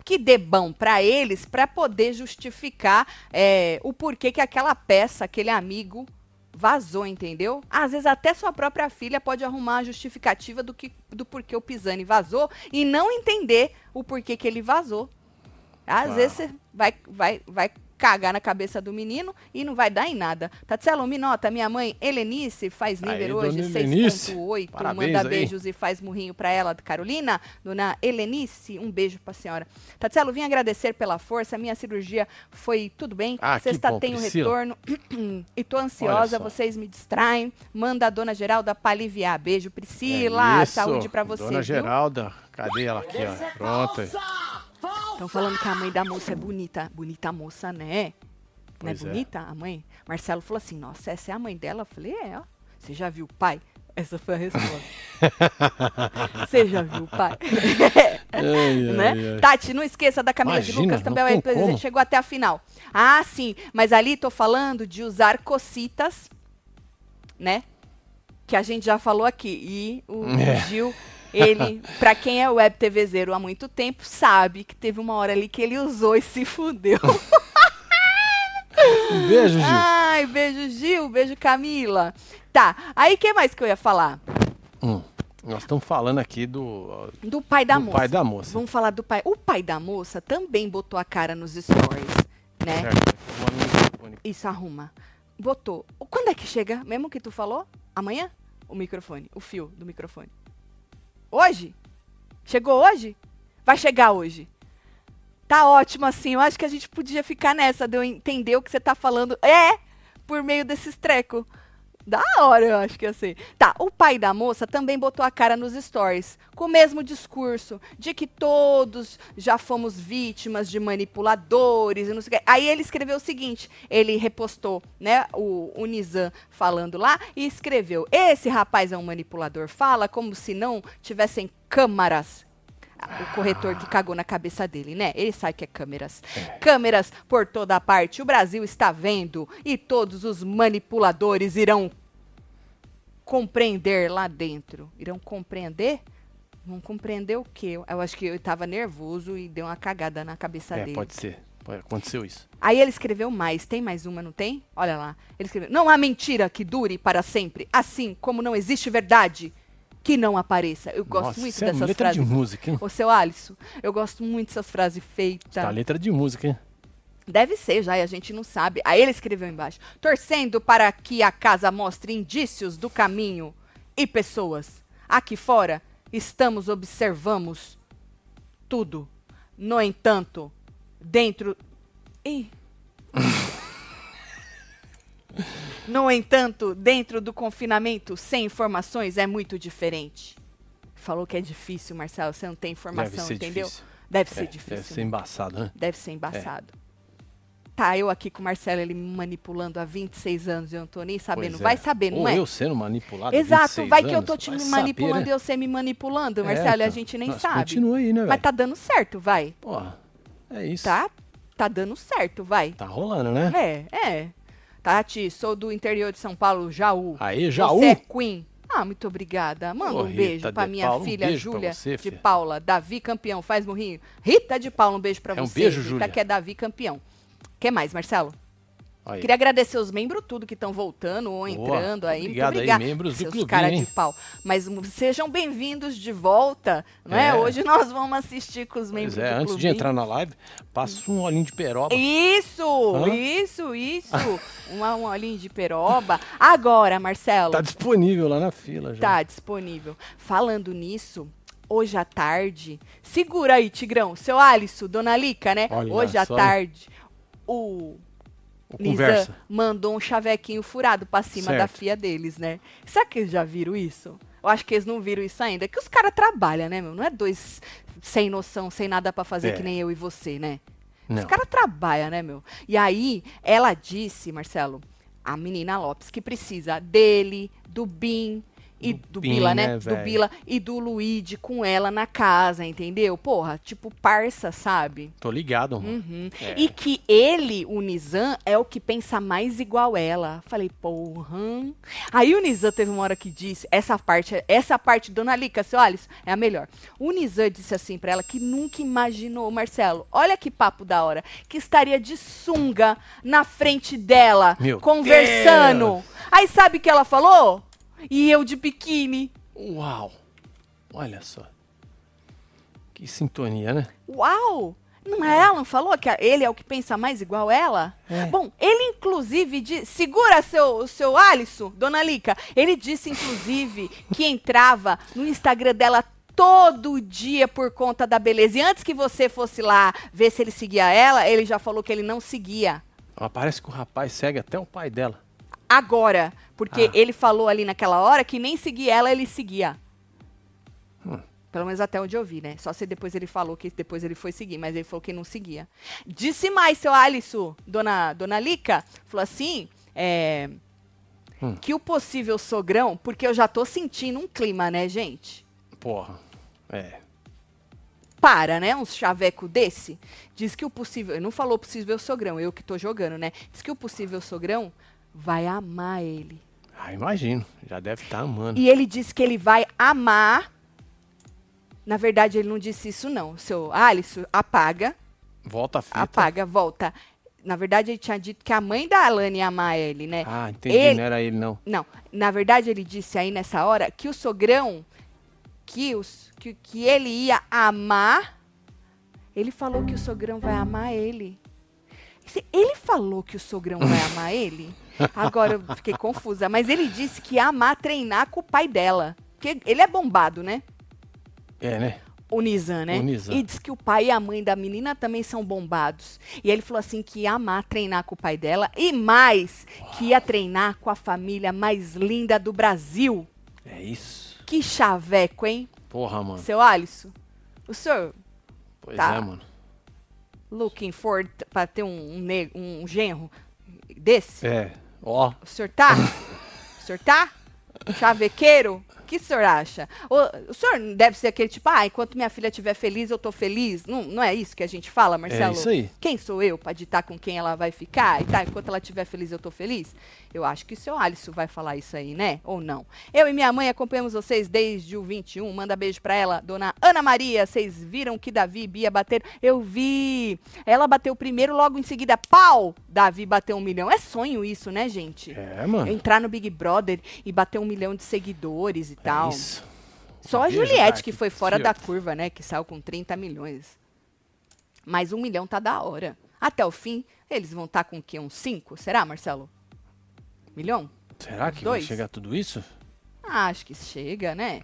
que dê bom pra eles pra poder justificar é, o porquê que aquela peça, aquele amigo vazou, entendeu? Às vezes até sua própria filha pode arrumar a justificativa do, que, do porquê o Pisani vazou e não entender o porquê que ele vazou. Às vezes você vai, vai, vai cagar na cabeça do menino e não vai dar em nada. Tatselo, me nota, minha mãe Helenice faz Aí, nível dona hoje Helenice, 6.8, parabéns manda aí. beijos e faz murrinho pra ela, Carolina. Dona Helenice, um beijo pra senhora. Tatselo, vim agradecer pela força, minha cirurgia foi tudo bem. Ah, Sexta bom, tem o Priscila. retorno e tô ansiosa, vocês me distraem. Manda a dona Geralda pra aliviar. Beijo, Priscila. É. Saúde pra você, Dona viu? Geralda, cadê ela aqui, ó? Pronto. Estão falando que a mãe da moça é bonita. Bonita a moça, né? Não é é. bonita a mãe? Marcelo falou assim: Nossa, essa é a mãe dela? Eu falei: É, ó. Você já viu o pai? Essa foi a resposta. Você já viu o pai? Ai, né? ai, ai. Tati, não esqueça da Camila de Imagina, Lucas, não também é presente, chegou até a final. Ah, sim, mas ali tô falando de usar cocitas, né? Que a gente já falou aqui. E o É. Gil, ele, pra quem é web TV zero há muito tempo, sabe que teve uma hora ali que ele usou e se fudeu. Beijo, Gil. Ai, beijo Gil, beijo Camila. Tá, aí o que mais que eu ia falar? Hum, Nós estamos falando aqui do, Do pai da do moça. pai da moça. Vamos falar do pai. O pai da moça também botou a cara nos stories, né? Certo. Isso, arruma. Botou. Quando é que chega? Mesmo que tu falou? Amanhã? O microfone, o fio do microfone. Hoje? Chegou hoje? Vai chegar hoje. Tá ótimo assim. Eu acho que a gente podia ficar nessa de eu entender o que você tá falando. É! Por meio desses trecos. Da hora, eu acho que ia ser. Tá, o pai da moça também botou a cara nos stories, com o mesmo discurso, de que todos já fomos vítimas de manipuladores e não sei o que. Aí ele escreveu o seguinte: ele repostou, né, o, o Nizam falando lá e escreveu: Esse rapaz é um manipulador, fala como se não tivessem câmaras. O corretor que cagou na cabeça dele, né? Ele sabe que é câmeras. Câmeras por toda parte. O Brasil está vendo e todos os manipuladores irão compreender lá dentro. Irão compreender? Vão compreender o quê? Eu acho que eu estava nervoso e deu uma cagada na cabeça É, dele. pode ser. Pode- Aconteceu isso. Aí ele escreveu mais. Tem mais uma, não tem? Olha lá. Ele escreveu: Não há mentira que dure para sempre, assim como não existe verdade que não apareça. Eu gosto Nossa, muito é dessas letra frases. de música, hein? Ô, seu Alisson, eu gosto muito dessas frases feitas. Tá, letra de música, hein? Deve ser já, e a gente não sabe. Aí ele escreveu embaixo: torcendo para que a casa mostre indícios do caminho e pessoas. Aqui fora, estamos observamos tudo. No entanto, dentro. Ih. No entanto, dentro do confinamento, sem informações, é muito diferente. Falou que é difícil, Marcelo. Você não tem informação, ser entendeu? difícil. Deve ser É, difícil. Deve ser embaçado, né? Deve ser embaçado. Tá, eu aqui com o Marcelo, ele me manipulando há 26 anos e eu não tô nem sabendo. É. Vai saber, não Ou é? eu sendo manipulado. há Exato, 26 vai que eu tô te vai manipulando saber, né? e eu sei me manipulando, É, Marcelo, e a então. gente nem Nossa, sabe. Continua aí, né? Mas tá dando certo, vai. Porra, é isso. Tá? Tá dando certo, vai. Tá rolando, né? É, é. Tati, sou do interior de São Paulo, Jaú. Aí, Jaú. Você é Queen. Ah, muito obrigada. Manda Ô, um beijo Rita pra minha Paula, um filha pra Júlia de filha. Paula. Davi campeão, faz morrinho. Rita de Paula, um beijo pra É um você. beijo, Rita Júlia. que é Davi campeão. que mais, Marcelo? Aí. Queria agradecer os membros tudo que estão voltando ou Boa. entrando aí. Muito Obrigado aí, membros do Seus clubinho, cara de hein? pau. Mas sejam bem-vindos de volta, não é? É. Hoje nós vamos assistir com os membros Pois é, do antes de entrar na live, passa um olhinho de peroba. Isso, Hã? isso, isso. Uma, um olhinho de peroba. Agora, Marcelo, Tá disponível lá na fila já. tá disponível. Falando nisso, hoje à tarde, segura aí, Tigrão, seu Alisson, Dona Lica, né? Olha hoje à tarde, o Conversa. mandou um chavequinho furado pra cima Certo. da fia deles, né? Será que eles já viram isso? Eu acho que eles não viram isso ainda. É que os caras trabalham, né, meu? Não é dois sem noção, sem nada pra fazer, É. que nem eu e você, né? Não. Os caras trabalham, né, meu? E aí, ela disse, Marcelo, a menina Lopes, que precisa dele, do Bim. E Do do, Bim, Bila, né? né, do? Bila e do Luigi com ela na casa, entendeu? Porra, tipo parça, sabe? Tô ligado, mano. Uhum. É. E que ele, o Nizam, é o que pensa mais igual ela. Falei, porra. Aí o Nizam teve uma hora que disse, essa parte, essa parte, Dona Lica, seu Alisson, é a melhor. O Nizam disse assim pra ela que nunca imaginou, Marcelo, olha que papo da hora, que estaria de sunga na frente dela, Meu conversando. Aí sabe o que ela falou? E eu de biquíni. Uau! Olha só. Que sintonia, né? Uau! Não é ela, não falou que ele é o que pensa mais igual ela? É. Bom, ele inclusive disse, segura seu, seu Alisson, dona Lica. Ele disse inclusive que entrava no Instagram dela todo dia por conta da beleza. E antes que você fosse lá ver se ele seguia ela, ele já falou que ele não seguia. Ela parece que o rapaz segue até o pai dela. Agora, porque Ah. ele falou ali naquela hora que nem seguia ela, ele seguia. Hum. Pelo menos até onde eu vi, né? Só se depois ele falou que depois ele foi seguir, mas ele falou que não seguia. Disse mais, seu Alisson, dona, dona Lica, falou assim, é, Hum. que o possível sogrão, porque eu já tô sentindo um clima, né, gente? Porra. É. Para, né? Um chaveco desse. Diz que o possível. Não falou possível sogrão, eu que tô jogando, né? Diz que o possível sogrão vai amar ele. Ah, imagino. Já deve estar amando. E ele disse que ele vai amar. Na verdade, ele não disse isso, não. Seu Alisson, apaga, Volta a fita. apaga, volta. Na verdade, ele tinha dito que a mãe da Alane ia amar ele, né? Ah, entendi. Ele- Não era ele, não. Não, na verdade, ele disse aí nessa hora que o sogrão, que, os, que, que ele ia amar. Ele falou que o sogrão vai amar ele. Ele falou que o sogrão vai amar ele? Agora eu fiquei confusa. Mas ele disse que ia amar treinar com o pai dela. Porque ele é bombado, né? É, né? O Nizam, né? O Nizam. E diz que o pai e a mãe da menina também são bombados. E ele falou assim que ia amar treinar com o pai dela. E mais, que ia treinar com a família mais linda do Brasil. É isso. Que chaveco, hein? Porra, mano. Seu Alisson, o senhor Pois Tá. é, mano. looking for pra ter um, um, um genro desse? É. Ó. O senhor tá? o senhor tá? Chavequeiro? O que o senhor acha? O, o senhor deve ser aquele tipo, ah, enquanto minha filha estiver feliz, eu tô feliz. Não, não é isso que a gente fala, Marcelo? É isso aí. Quem sou eu pra ditar com quem ela vai ficar? E tá, enquanto ela estiver feliz, eu tô feliz? Eu acho que o seu Alisson vai falar isso aí, né? Ou não? Eu e minha mãe acompanhamos vocês desde o 21. Manda beijo pra ela, dona Ana Maria. Vocês viram que Davi e Bia bateram? Eu vi. Ela bateu primeiro, logo em seguida, pau! Davi bateu um milhão. É sonho isso, né, gente? É, mano. Entrar no Big Brother e bater um milhão de seguidores e tal. É isso. Só a Juliette que foi fora da curva, né? Que saiu com 30 milhões. Mas um milhão tá da hora. Até o fim, eles vão estar com o quê? Uns 5? Será, Marcelo? Milhão? Será que Dois. vai chegar tudo isso? Ah, acho que chega, né?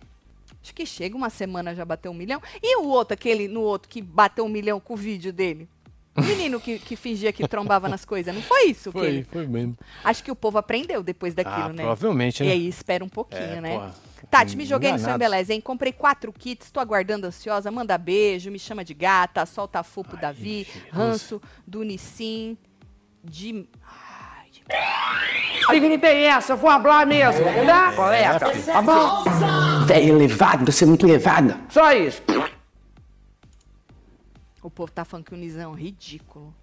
Acho que chega, uma semana já bateu um milhão. E o outro, aquele no outro que bateu um milhão com o vídeo dele? O menino que, que fingia que trombava nas coisas, não foi isso? que Foi, ele- foi mesmo. Acho que o povo aprendeu depois daquilo, ah, né? provavelmente, E né? aí espera um pouquinho, É, né? porra, Tati, me joguei no seu embeleza, hein? Comprei quatro kits, tô aguardando ansiosa. Manda beijo, me chama de gata, solta pro Ai, Davi, Jesus. ranço do Nissim, de... Ai, de... Que que tem essa? Eu vou falar mesmo, tá? Coleta, tá bom? Velho elevado, você é muito elevado. Só isso. O povo tá falando que o Nizam é um ridículo.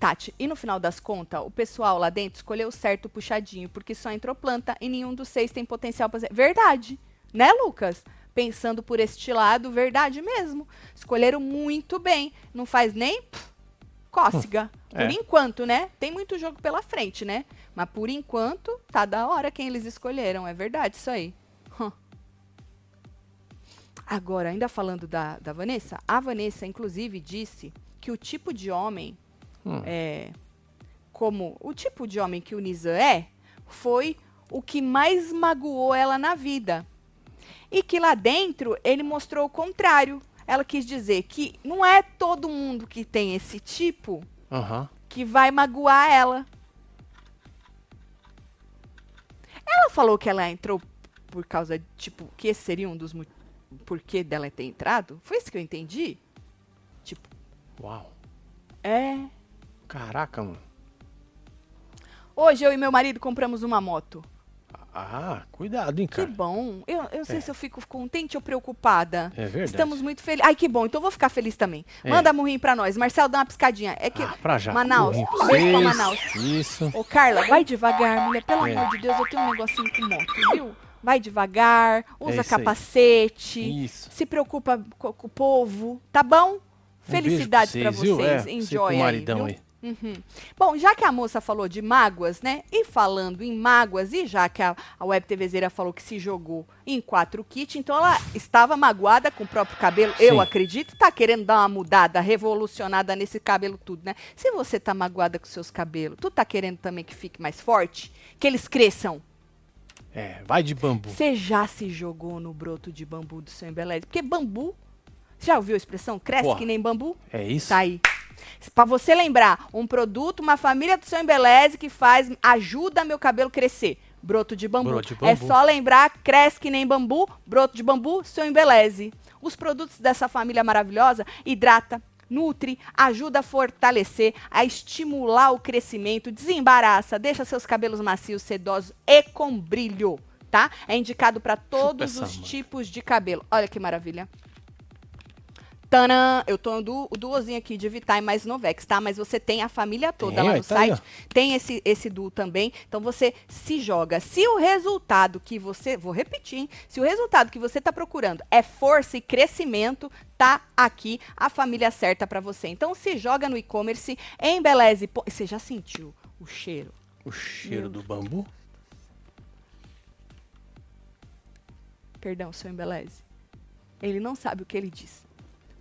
Tati, e no final das contas, o pessoal lá dentro escolheu certo puxadinho, porque só entrou planta e nenhum dos seis tem potencial pra ser. Verdade, né, Lucas? Pensando por este lado, verdade mesmo. Escolheram muito bem. Não faz nem. pff, cócega. Por É. enquanto, né? Tem muito jogo pela frente, né? Mas por enquanto, tá da hora quem eles escolheram. É verdade isso aí. Agora, ainda falando da, da Vanessa, a Vanessa, inclusive, disse que o tipo de homem, Hum. é, como o tipo de homem que o Nizam é, foi o que mais magoou ela na vida. E que lá dentro ele mostrou o contrário. Ela quis dizer que não é todo mundo que tem esse tipo Aham. que vai magoar ela. Ela falou que ela entrou por causa, de, tipo, que esse seria um dos porquê dela ter entrado? Foi isso que eu entendi? Tipo, Uau. é. Caraca, mano. Hoje eu e meu marido compramos uma moto. Ah, cuidado, hein, Que cara. bom. Eu, eu não sei É. se eu fico contente ou preocupada. É verdade. Estamos muito felizes. Ai, que bom. Então eu vou ficar feliz também. É. Manda murrinho pra nós. Marcelo, dá uma piscadinha. É que. Ah, pra já. Manaus. Pra Beijo pra vocês. Manaus. Isso. Ô, Carla, vai devagar, mulher. Pelo É. amor de Deus, eu tenho um negocinho com moto, viu? Vai devagar, usa isso aí. capacete, Isso. se preocupa co- com, o povo, tá bom? Um Felicidades pra vocês, viu? É, Enjoy com aí, maridão viu? aí. Uhum. Bom, já que a moça falou de mágoas, né? E falando em mágoas, e já que a, a Web TVzeira falou que se jogou em quatro kits, então ela estava magoada com o próprio cabelo, eu Sim. acredito, tá querendo dar uma mudada, revolucionada nesse cabelo tudo, né? Se você tá magoada com seus cabelos, tu tá querendo também que fique mais forte? Que eles cresçam? É, vai de bambu. Você já se jogou no broto de bambu do seu embeleze? Porque bambu, já ouviu a expressão? Cresce Porra. que nem bambu? É isso? Tá aí. Pra você lembrar, um produto, uma família do seu embeleze que faz, ajuda meu cabelo crescer. Broto de bambu. Broto de É bambu. só lembrar, cresce que nem bambu, broto de bambu, seu embeleze. Os produtos dessa família maravilhosa hidrata, nutre, ajuda a fortalecer, a estimular o crescimento, desembaraça, deixa seus cabelos macios, sedosos e com brilho, tá? É indicado para todos os manga. tipos de cabelo. Olha que maravilha. Tanã, eu tô do o duozinho aqui de Vitae mais Novex, tá? Mas você tem a família toda Tem, lá aí, no tá aí, site. tem esse, esse duo também. Então você se joga. Se o resultado que você. Vou repetir, hein? Se o resultado que você tá procurando é força e crescimento, tá aqui a família certa para você. Então se joga no e-commerce, embeleze. po- Você já sentiu o cheiro? O cheiro Meu do bambu? Perdão, seu embeleze. Ele não sabe o que ele diz.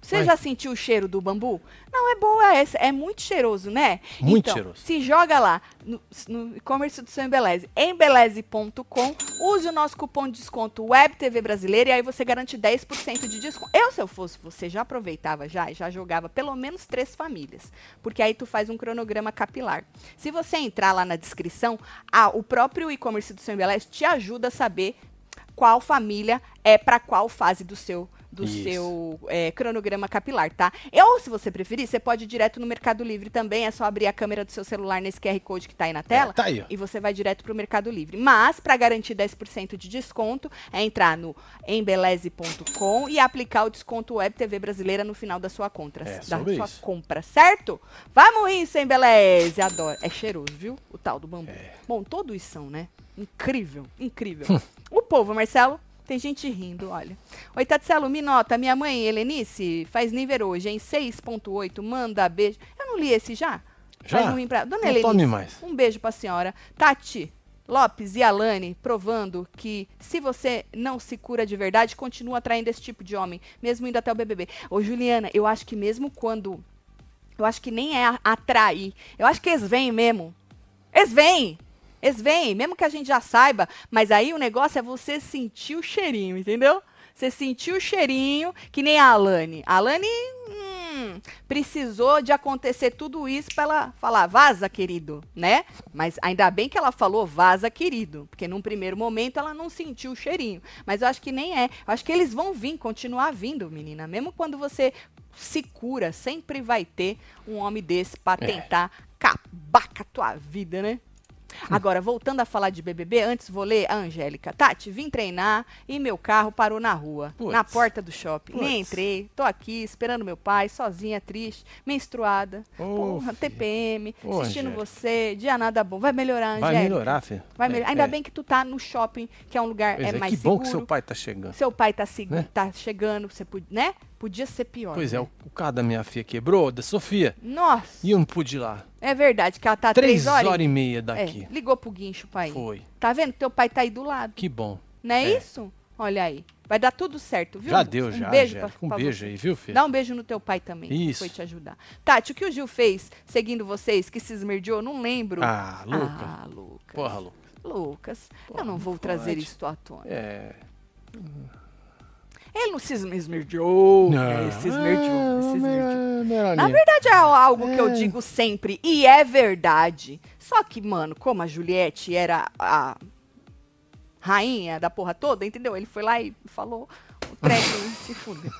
Você Vai. já sentiu o cheiro do bambu? Não, é boa essa. É muito cheiroso, né? Muito então, cheiroso. Se joga lá no, no e-commerce do seu Embeleze, embeleze.com, use o nosso cupom de desconto WebTV Brasileira e aí você garante 10% de desconto. Eu, se eu fosse você, já aproveitava já e já jogava pelo menos três famílias, porque aí tu faz um cronograma capilar. Se você entrar lá na descrição, ah, o próprio e-commerce do seu Embeleze te ajuda a saber qual família é para qual fase do seu do Isso. seu é, cronograma capilar, tá? Ou, se você preferir, você pode ir direto no Mercado Livre também. É só abrir a câmera do seu celular nesse QR Code que tá aí na tela. tá aí, ó. E você vai direto pro Mercado Livre. Mas, para garantir 10% de desconto, é entrar no embeleze.com e aplicar o desconto Web TV Brasileira no final da sua É, da sua isso. compra, certo? Vamos isso, Embeleze! Adoro. É cheiroso, viu? O tal do bambu. É. Bom, todos são, né? Incrível, incrível. O povo, Marcelo, tem gente rindo, olha. Oi, Tatselo, me nota. Minha mãe, Helenice, faz nível hoje, em 6.8, manda beijo. Eu não li esse já? Já? Faz um pra... Dona Não Helenice, tome mais. um beijo pra senhora. Tati Lopes e Alane provando que se você não se cura de verdade, continua atraindo esse tipo de homem, mesmo indo até o BBB. Ô, Juliana, eu acho que mesmo quando... Eu acho que nem é atrair. Eu acho que eles vêm mesmo. Eles vêm. Eles vêm, mesmo que a gente já saiba, mas aí o negócio é você sentir o cheirinho, entendeu? Você sentiu o cheirinho, que nem a Alane. A Alane hum, precisou de acontecer tudo isso para ela falar, vaza, querido, né? Mas ainda bem que ela falou vaza, querido, porque num primeiro momento ela não sentiu o cheirinho. Mas eu acho que nem é. Eu acho que eles vão vir, continuar vindo, menina. Mesmo quando você se cura, sempre vai ter um homem desse para É. tentar acabar com a tua vida, né? Agora, voltando a falar de BBB, antes vou ler a Angélica. Tati, vim treinar e meu carro parou na rua, Puts. na porta do shopping. Nem Puts. entrei, tô aqui esperando meu pai, sozinha, triste, menstruada. Porra. TPM, assistindo Angélica. você, dia nada bom. Vai melhorar, Vai Angélica. melhorar, filho. Vai É, melhorar. Ainda é. bem que tu tá no shopping, que é um lugar Pois é, é, mais que bom seguro. que seu pai tá chegando. Seu pai tá, Né? tá chegando, você pode, né? Podia ser pior. Pois é, né? o, o carro da minha filha quebrou, da Sofia. Nossa, E eu não pude ir lá. é verdade que ela tá Três três horas. horas e meia É, daqui. ligou pro guincho pra ir. Foi. Tá vendo? Teu pai tá aí do lado. Que bom. Não é, É. isso? Olha aí. Vai dar tudo certo, viu? Já deu, um já, Beijo Angélica. pra, Um pra beijo você. aí, viu, filho? Dá um beijo no teu pai também, que Isso. foi te ajudar. Tati, o que o Gil fez seguindo vocês, que se esmerdeou? Não lembro. Ah, Luca. Ah, Lucas. Porra, Lu. Lucas, eu não Porra, vou não trazer pode. isso à tona. É. Ele não se esmerdeou. né? Ele se ele se esmerdeou. Na verdade, é algo que eu digo sempre, e é verdade. Só que, mano, como a Juliette era a rainha da porra toda, entendeu? Ele foi lá e falou o trem e se fudeu.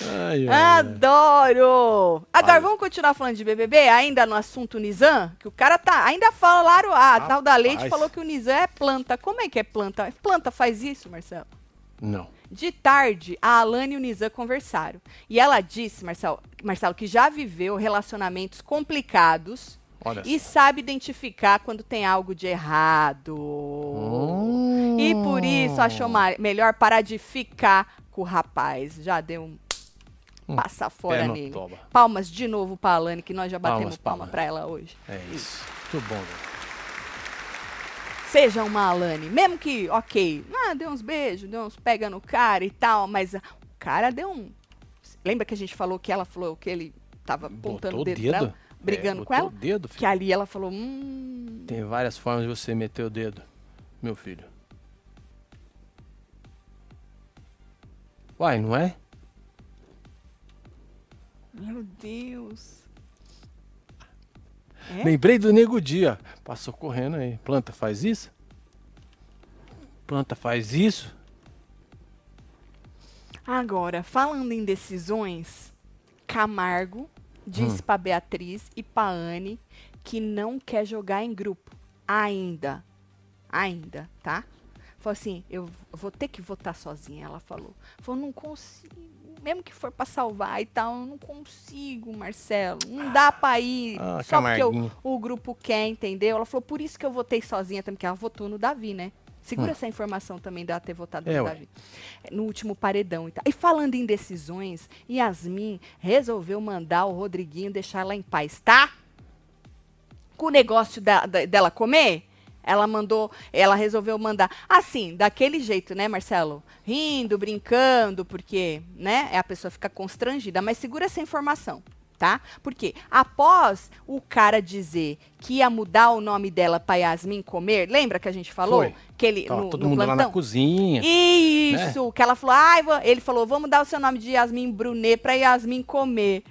Ai, ai, Ah, ai. Adoro! Agora, Vai. vamos continuar falando de BBB? Ainda no assunto Nizam? Que o cara tá... Ainda falaram, a tal da Leite falou que o Nizam é planta. Como é que é planta? Planta faz isso, Marcelo? Não. De tarde, a Alane e o Nizam conversaram. E ela disse, Marcelo, Marcelo, que já viveu relacionamentos complicados Olha e sabe identificar quando tem algo de errado. Hum. E por isso achou ma- melhor parar de ficar com o rapaz. Já deu um Hum, passa fora nele. toba. Palmas de novo pra Alane, que nós já batemos Palmas pra palma pra ela hoje. É isso. Muito bom, velho. Seja uma Alane. Mesmo que, ok, ah, deu uns beijos, deu uns pega no cara e tal, mas o cara deu um. Lembra que a gente falou que ela falou que ele tava apontando o dedo, dedo? pra ela? Brigando É, com ela? o dedo, Que filho. ali ela falou, hum. Tem várias formas de você meter o dedo, meu filho. Uai, não é? É? Lembrei do Nego Dia. Passou correndo aí. Planta faz isso? Planta faz isso? Agora, falando em decisões, Camargo disse Hum. pra Beatriz e pra Anne que não quer jogar em grupo. Ainda. Ainda, tá? Falou assim, eu vou ter que votar sozinha, ela falou. Falou, não consigo. Mesmo que for pra salvar e tal, eu não consigo, Marcelo. Não dá pra ir. Ah, só porque o, grupo quer, entendeu? Ela falou, por isso que eu votei sozinha também, porque ela votou no Davi, né? Segura Hum. essa informação também dela ter votado É, no. Davi no último paredão e tal. E falando em decisões, Yasmin resolveu mandar o Rodriguinho deixar ela em paz, tá? Com o negócio da- da- dela comer, ela mandou, ela resolveu mandar, assim, daquele jeito, né, Marcelo? Rindo, brincando, porque, né, a pessoa fica constrangida, mas segura essa informação. Tá? Porque após o cara dizer que ia mudar o nome dela para Yasmin comer, lembra que a gente falou? Foi. Que ele Tava no, todo no mundo lá plantão? na cozinha. Isso, que ela falou, ai, vo- ele falou, vamos dar o seu nome de Yasmin Brunet pra Yasmin comer,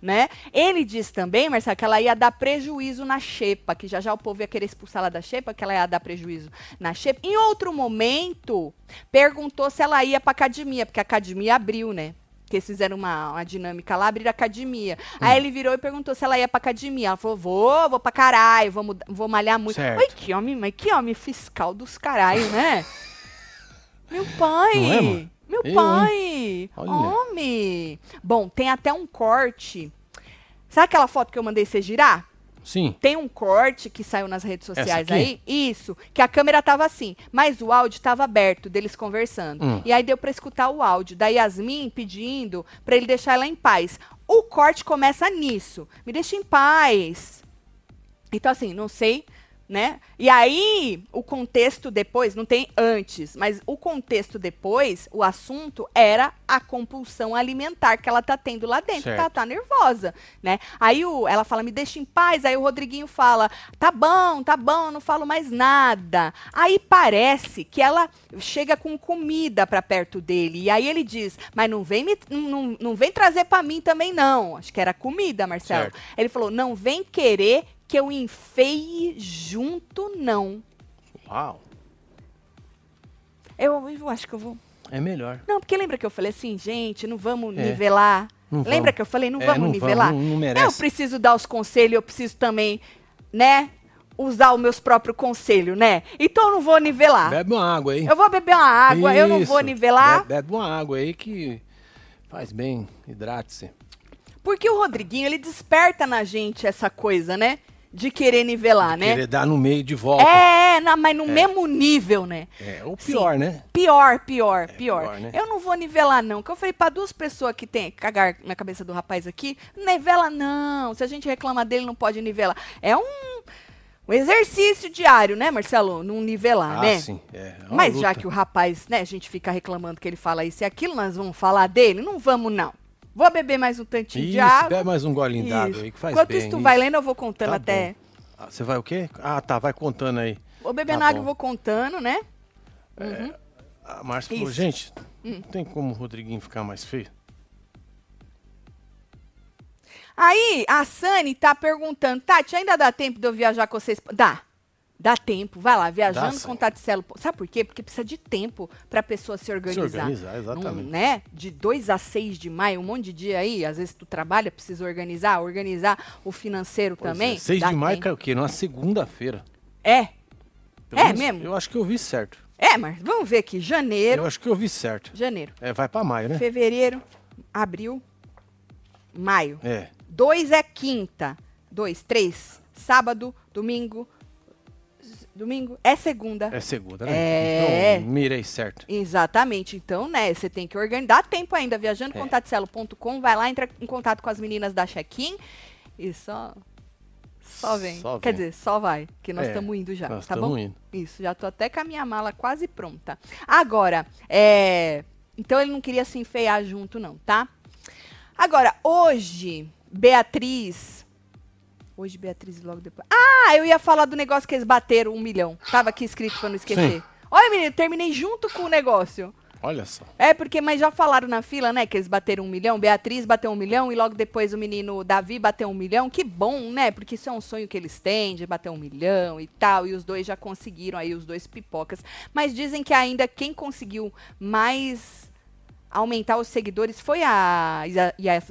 né? Ele disse também, Marcelo, que ela ia dar prejuízo na xepa, que já já o povo ia querer expulsar ela da xepa, que ela ia dar prejuízo na xepa. Em outro momento, perguntou se ela ia pra academia, porque a academia abriu, né? Que eles fizeram uma, uma dinâmica lá, abriram a academia. Hum. Aí ele virou e perguntou se ela ia pra academia. Ela falou, vou, vou pra caralho, vou, vou malhar muito. Certo. Ai, que homem, mas que homem fiscal dos caralho, né? Meu pai! É? Meu Eu, pai! Olha. Homem! Bom, tem até um corte. Sabe aquela foto que eu mandei você girar? Sim. Tem um corte que saiu nas redes sociais aí. Isso. Que a câmera tava assim, mas o áudio tava aberto deles conversando. Hum. E aí deu pra escutar o áudio da Yasmin pedindo pra ele deixar ela em paz. O corte começa nisso. Me deixa em paz. Então, assim, não sei, né? E aí, o contexto depois, não tem antes, mas o contexto depois, o assunto era a compulsão alimentar que ela tá tendo lá dentro, que ela Certo. tá nervosa, né? Aí o, ela fala, me deixa em paz, aí o Rodriguinho fala, tá bom, tá bom, não falo mais nada. Aí parece que ela chega com comida pra perto dele, e aí ele diz, mas não vem, me, não, não vem trazer pra mim também não. Acho que era comida, Marcelo. Certo. Ele falou, não vem querer que eu enfeie junto, não. Uau. Eu, eu acho que eu vou. É melhor. Não, porque lembra que eu falei assim, gente, não vamos É. nivelar. Não lembra vamos. que eu falei, não É, vamos não nivelar? vamos, não- não eu preciso dar os conselhos, eu preciso também, né, usar os meus próprios conselhos, né? Então eu não vou nivelar. Bebe uma água aí. Eu vou beber uma água, eu não vou Isso. nivelar, Bebe, bebe uma água aí que faz bem. Hidrate-se. porque o Rodriguinho, ele desperta na gente essa coisa, né? De querer nivelar, né? Querer dar no meio de volta. É, na- mas no mesmo nível, né? É, o Sim. pior, né? Pior, pior, pior. pior, né? Eu não vou nivelar, não. Que eu falei pra duas pessoas que tem cagar na cabeça do rapaz aqui, nivela não. Se a gente reclama dele, não pode nivelar. É um, um exercício diário, né, Marcelo? Não nivelar, ah, né? sim. É, é Mas já luta. que o rapaz, né, a gente fica reclamando que ele fala isso e aquilo, nós vamos falar dele? Não vamos, não. Vou beber mais um tantinho de Isso, água. bebe mais um golinho d'água aí que faz Enquanto bem. isso, tu vai lendo, eu vou contando Tá até. bom. Ah, Você vai o quê? Ah, tá, vai contando aí. Vou bebendo Tá água e vou contando, né? A Márcia falou, Isso. Hum. gente, não tem como o Rodriguinho ficar mais feio? Aí, a Sani tá perguntando, Tati, ainda dá tempo de eu viajar com vocês? Dá. Dá tempo. Vai lá, viajando Dá, com. Taticelo. Sabe por quê? Porque precisa de tempo pra pessoa se organizar. Se organizar, exatamente. Né? De 2 a 6 de maio, um monte de dia aí, às vezes tu trabalha, precisa organizar, organizar o financeiro Pois também. É. 6 dá de maio tempo. cai o quê? Numa segunda-feira. É, Pelo É mesmo? Eu acho que eu vi certo. é, mas vamos ver aqui. Janeiro, Eu acho que eu vi certo. janeiro, É, vai pra maio, né? fevereiro, abril, maio. É. 2 é quinta. 2, 3, sábado, domingo. Domingo é segunda. É segunda, né? É. Então, mirei certo. Exatamente. Então, né, você tem que organizar. Dá tempo ainda. Viajando É. Vai lá, entra em contato com as meninas da check-in e só. Só vem. Só Quer vem. dizer, só vai. Que nós É, estamos indo já. nós tá bom? indo. Isso, já tô até com a minha mala quase pronta. Agora, é. Então ele não queria se enfeiar junto, não, tá? Agora, hoje, Beatriz. Hoje, Beatriz, logo depois. Ah, eu ia falar do negócio que eles bateram um milhão. Tava aqui escrito pra não esquecer. Sim. Olha, menino, terminei junto com o negócio. Olha só. É, porque, mas já falaram na fila, né, que eles bateram um milhão. Beatriz bateu um milhão e logo depois o menino Davi bateu um milhão. Que bom, né? Porque isso é um sonho que eles têm, de bater um milhão e tal. E os dois já conseguiram aí, os dois pipocas. Mas dizem que ainda quem conseguiu mais aumentar os seguidores foi a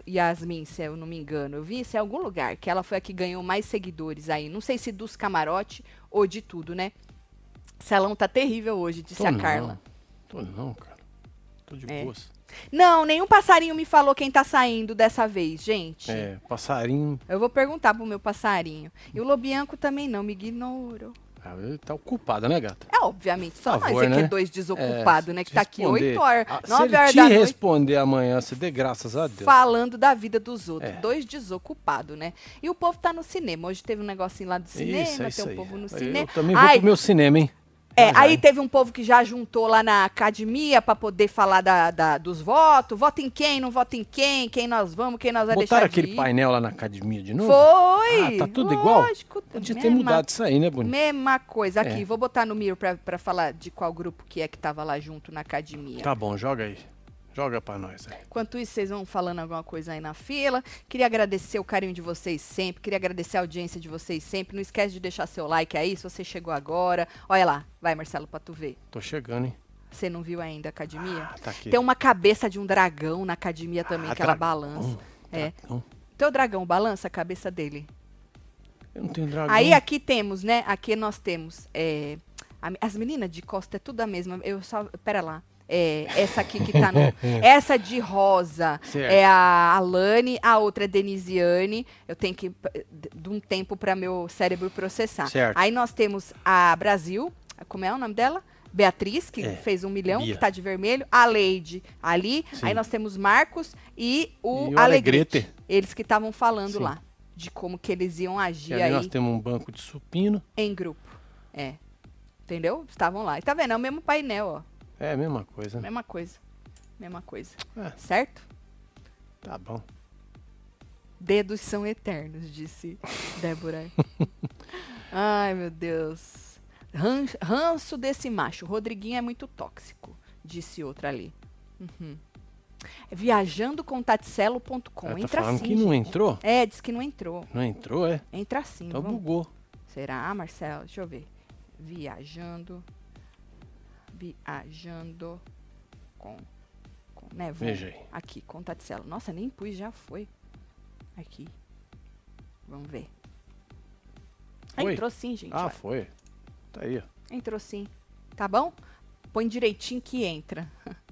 Yasmin, se eu não me engano. Eu vi isso em algum lugar, que ela foi a que ganhou mais seguidores aí. Não sei se dos camarote ou de tudo, né? Salão tá terrível hoje, disse Tô a não. Carla. Tô não, cara. Tô de É. boas. Não, nenhum passarinho me falou quem tá saindo dessa vez, gente. É, passarinho. Eu vou perguntar pro meu passarinho. E o Lobianco também não, me ignorou. Ah, tá ocupado, né, gata? É, obviamente, só Favor, nós aqui né? é dois desocupados, É, né? Que se tá aqui responder- 8 horas, Ah, 9 Se horas da te noite, responder amanhã, você dê graças a Deus. falando da vida dos outros. É. Dois desocupados, né? E o povo tá no cinema. Hoje teve um negocinho lá do cinema, Isso, é isso tem um aí. povo no Eu cinema. também vou Ai, pro meu cinema, hein? É, já, aí teve um povo que já juntou lá na academia pra poder falar da, da- dos votos. Vota em quem, não vota em quem, quem nós vamos, quem nós vai Botaram deixar de aquele ir. painel lá na academia de novo? Foi! Ah, tá tudo igual? Lógico, Podia ter mesma- mudado isso aí, né, Bonito? Mesma coisa. Aqui, É. vou botar no Miro pra falar de qual grupo que é que tava lá junto na academia. Tá bom, joga aí. Joga pra nós aí. Enquanto isso, vocês vão falando alguma coisa aí na fila. Queria agradecer o carinho de vocês sempre. Queria agradecer a audiência de vocês sempre. Não esquece de deixar seu like aí, se você chegou agora. Olha lá. Vai, Marcelo, pra tu ver. Tô chegando, hein? Você não viu ainda a academia? Ah, tá aqui. Tem uma cabeça de um dragão na academia também, Ah, que ela balança. É. Dragão. Teu dragão balança a cabeça dele. Eu não tenho dragão. Aí aqui temos, né? Aqui nós temos. é, as meninas de costa é tudo a mesma. Eu só. Pera lá. É, essa aqui que tá no. essa de rosa Certo. é a Alane, a outra é Denisiane. Eu tenho que. de um tempo para meu cérebro processar. Certo. Aí nós temos a Brasil. Como é o nome dela? Beatriz, que É, fez um milhão, Bia. que tá de vermelho. A Leide ali. Sim. Aí nós temos Marcos e o, E o Alegrete. Alegrete. Eles que estavam falando Sim. lá. De como que eles iam agir aí nós temos um banco de supino. em grupo. É. Entendeu? Estavam lá. E tá vendo? É o mesmo painel, ó. É a mesma coisa. Mesma coisa. Mesma coisa. É. Certo? Tá bom. Dedos são eternos, disse Débora. Ai, meu Deus. Ran- Ranço desse macho. Rodriguinho é muito tóxico, disse outra ali. Uhum. Viajando com Tatselo.com. Ela tá Entra falando sim. que não gente. entrou? É, diz que não entrou. Não entrou, é? Entra sim. Então vamos. bugou. Será, Marcelo? Deixa eu ver. Viajando. Viajando com. com né? vamos- Veja aí. Aqui, com Taticelo. Nossa, nem pus, já foi. Aqui. Vamos ver. Ah? Entrou sim, gente. Ah, olha. foi. Tá aí, ó. Entrou sim. Tá bom? Põe direitinho que entra.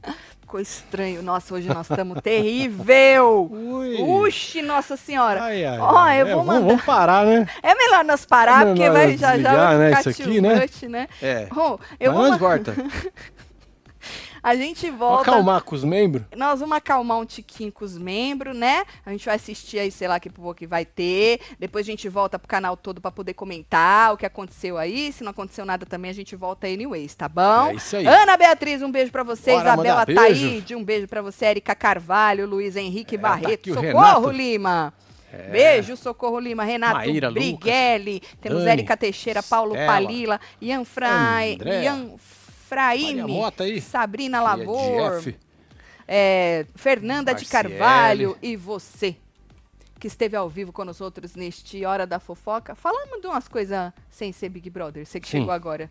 ficou estranho. Nossa, hoje nós estamos terrível. Ui. Uxi, nossa senhora. Ai, ai, Ó, eu É, vou mandar. vamos parar, né? É melhor nós parar, É porque melhor vai, nós já já vai né, ficar aqui, né? né? É. Bom, eu Mas vou, nós volta. a gente Vamos volta. acalmar com os membros? Nós vamos acalmar um tiquinho com os membros, né? A gente vai assistir aí, sei lá, que que vai ter. Depois a gente volta pro canal todo pra poder comentar o que aconteceu aí. Se não aconteceu nada também, a gente volta anyways, tá bom? É isso aí. Ana Beatriz, um beijo pra você. Bora Isabela. Taíde, um beijo pra você. Erika Carvalho, Luiz Henrique É, tá Barreto. Socorro, Renato. Lima. Beijo, Socorro Lima, Renato Maíra, Lucas, Briguelli, temos Dani, Érica Teixeira, Paulo Stella, Palila, Ian, Frai, André, Ian Fraime, Maria Mota aí. Sabrina Lavor, é, Fernanda de Marciele. Carvalho e você, que esteve ao vivo com nós outros neste Hora da Fofoca. Falamos de umas coisas sem ser Big Brother, você que Sim. chegou agora.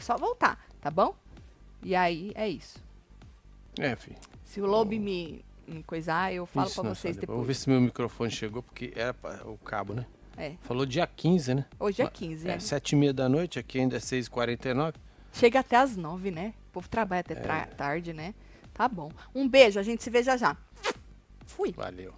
Só voltar, tá bom? E aí, é isso. É, filho. Se o Lobo me, me coisar, eu falo pra vocês só Vou ver depois. se meu microfone chegou, porque era pra- o cabo, né? É, Falou dia 15, né? hoje é Mas- 15, É, e meia da noite, aqui ainda é 6h49. Chega até às nove, né? O povo trabalha até é. tarde, né? Tá bom. Um beijo, a gente se vê já já. Fui. Valeu.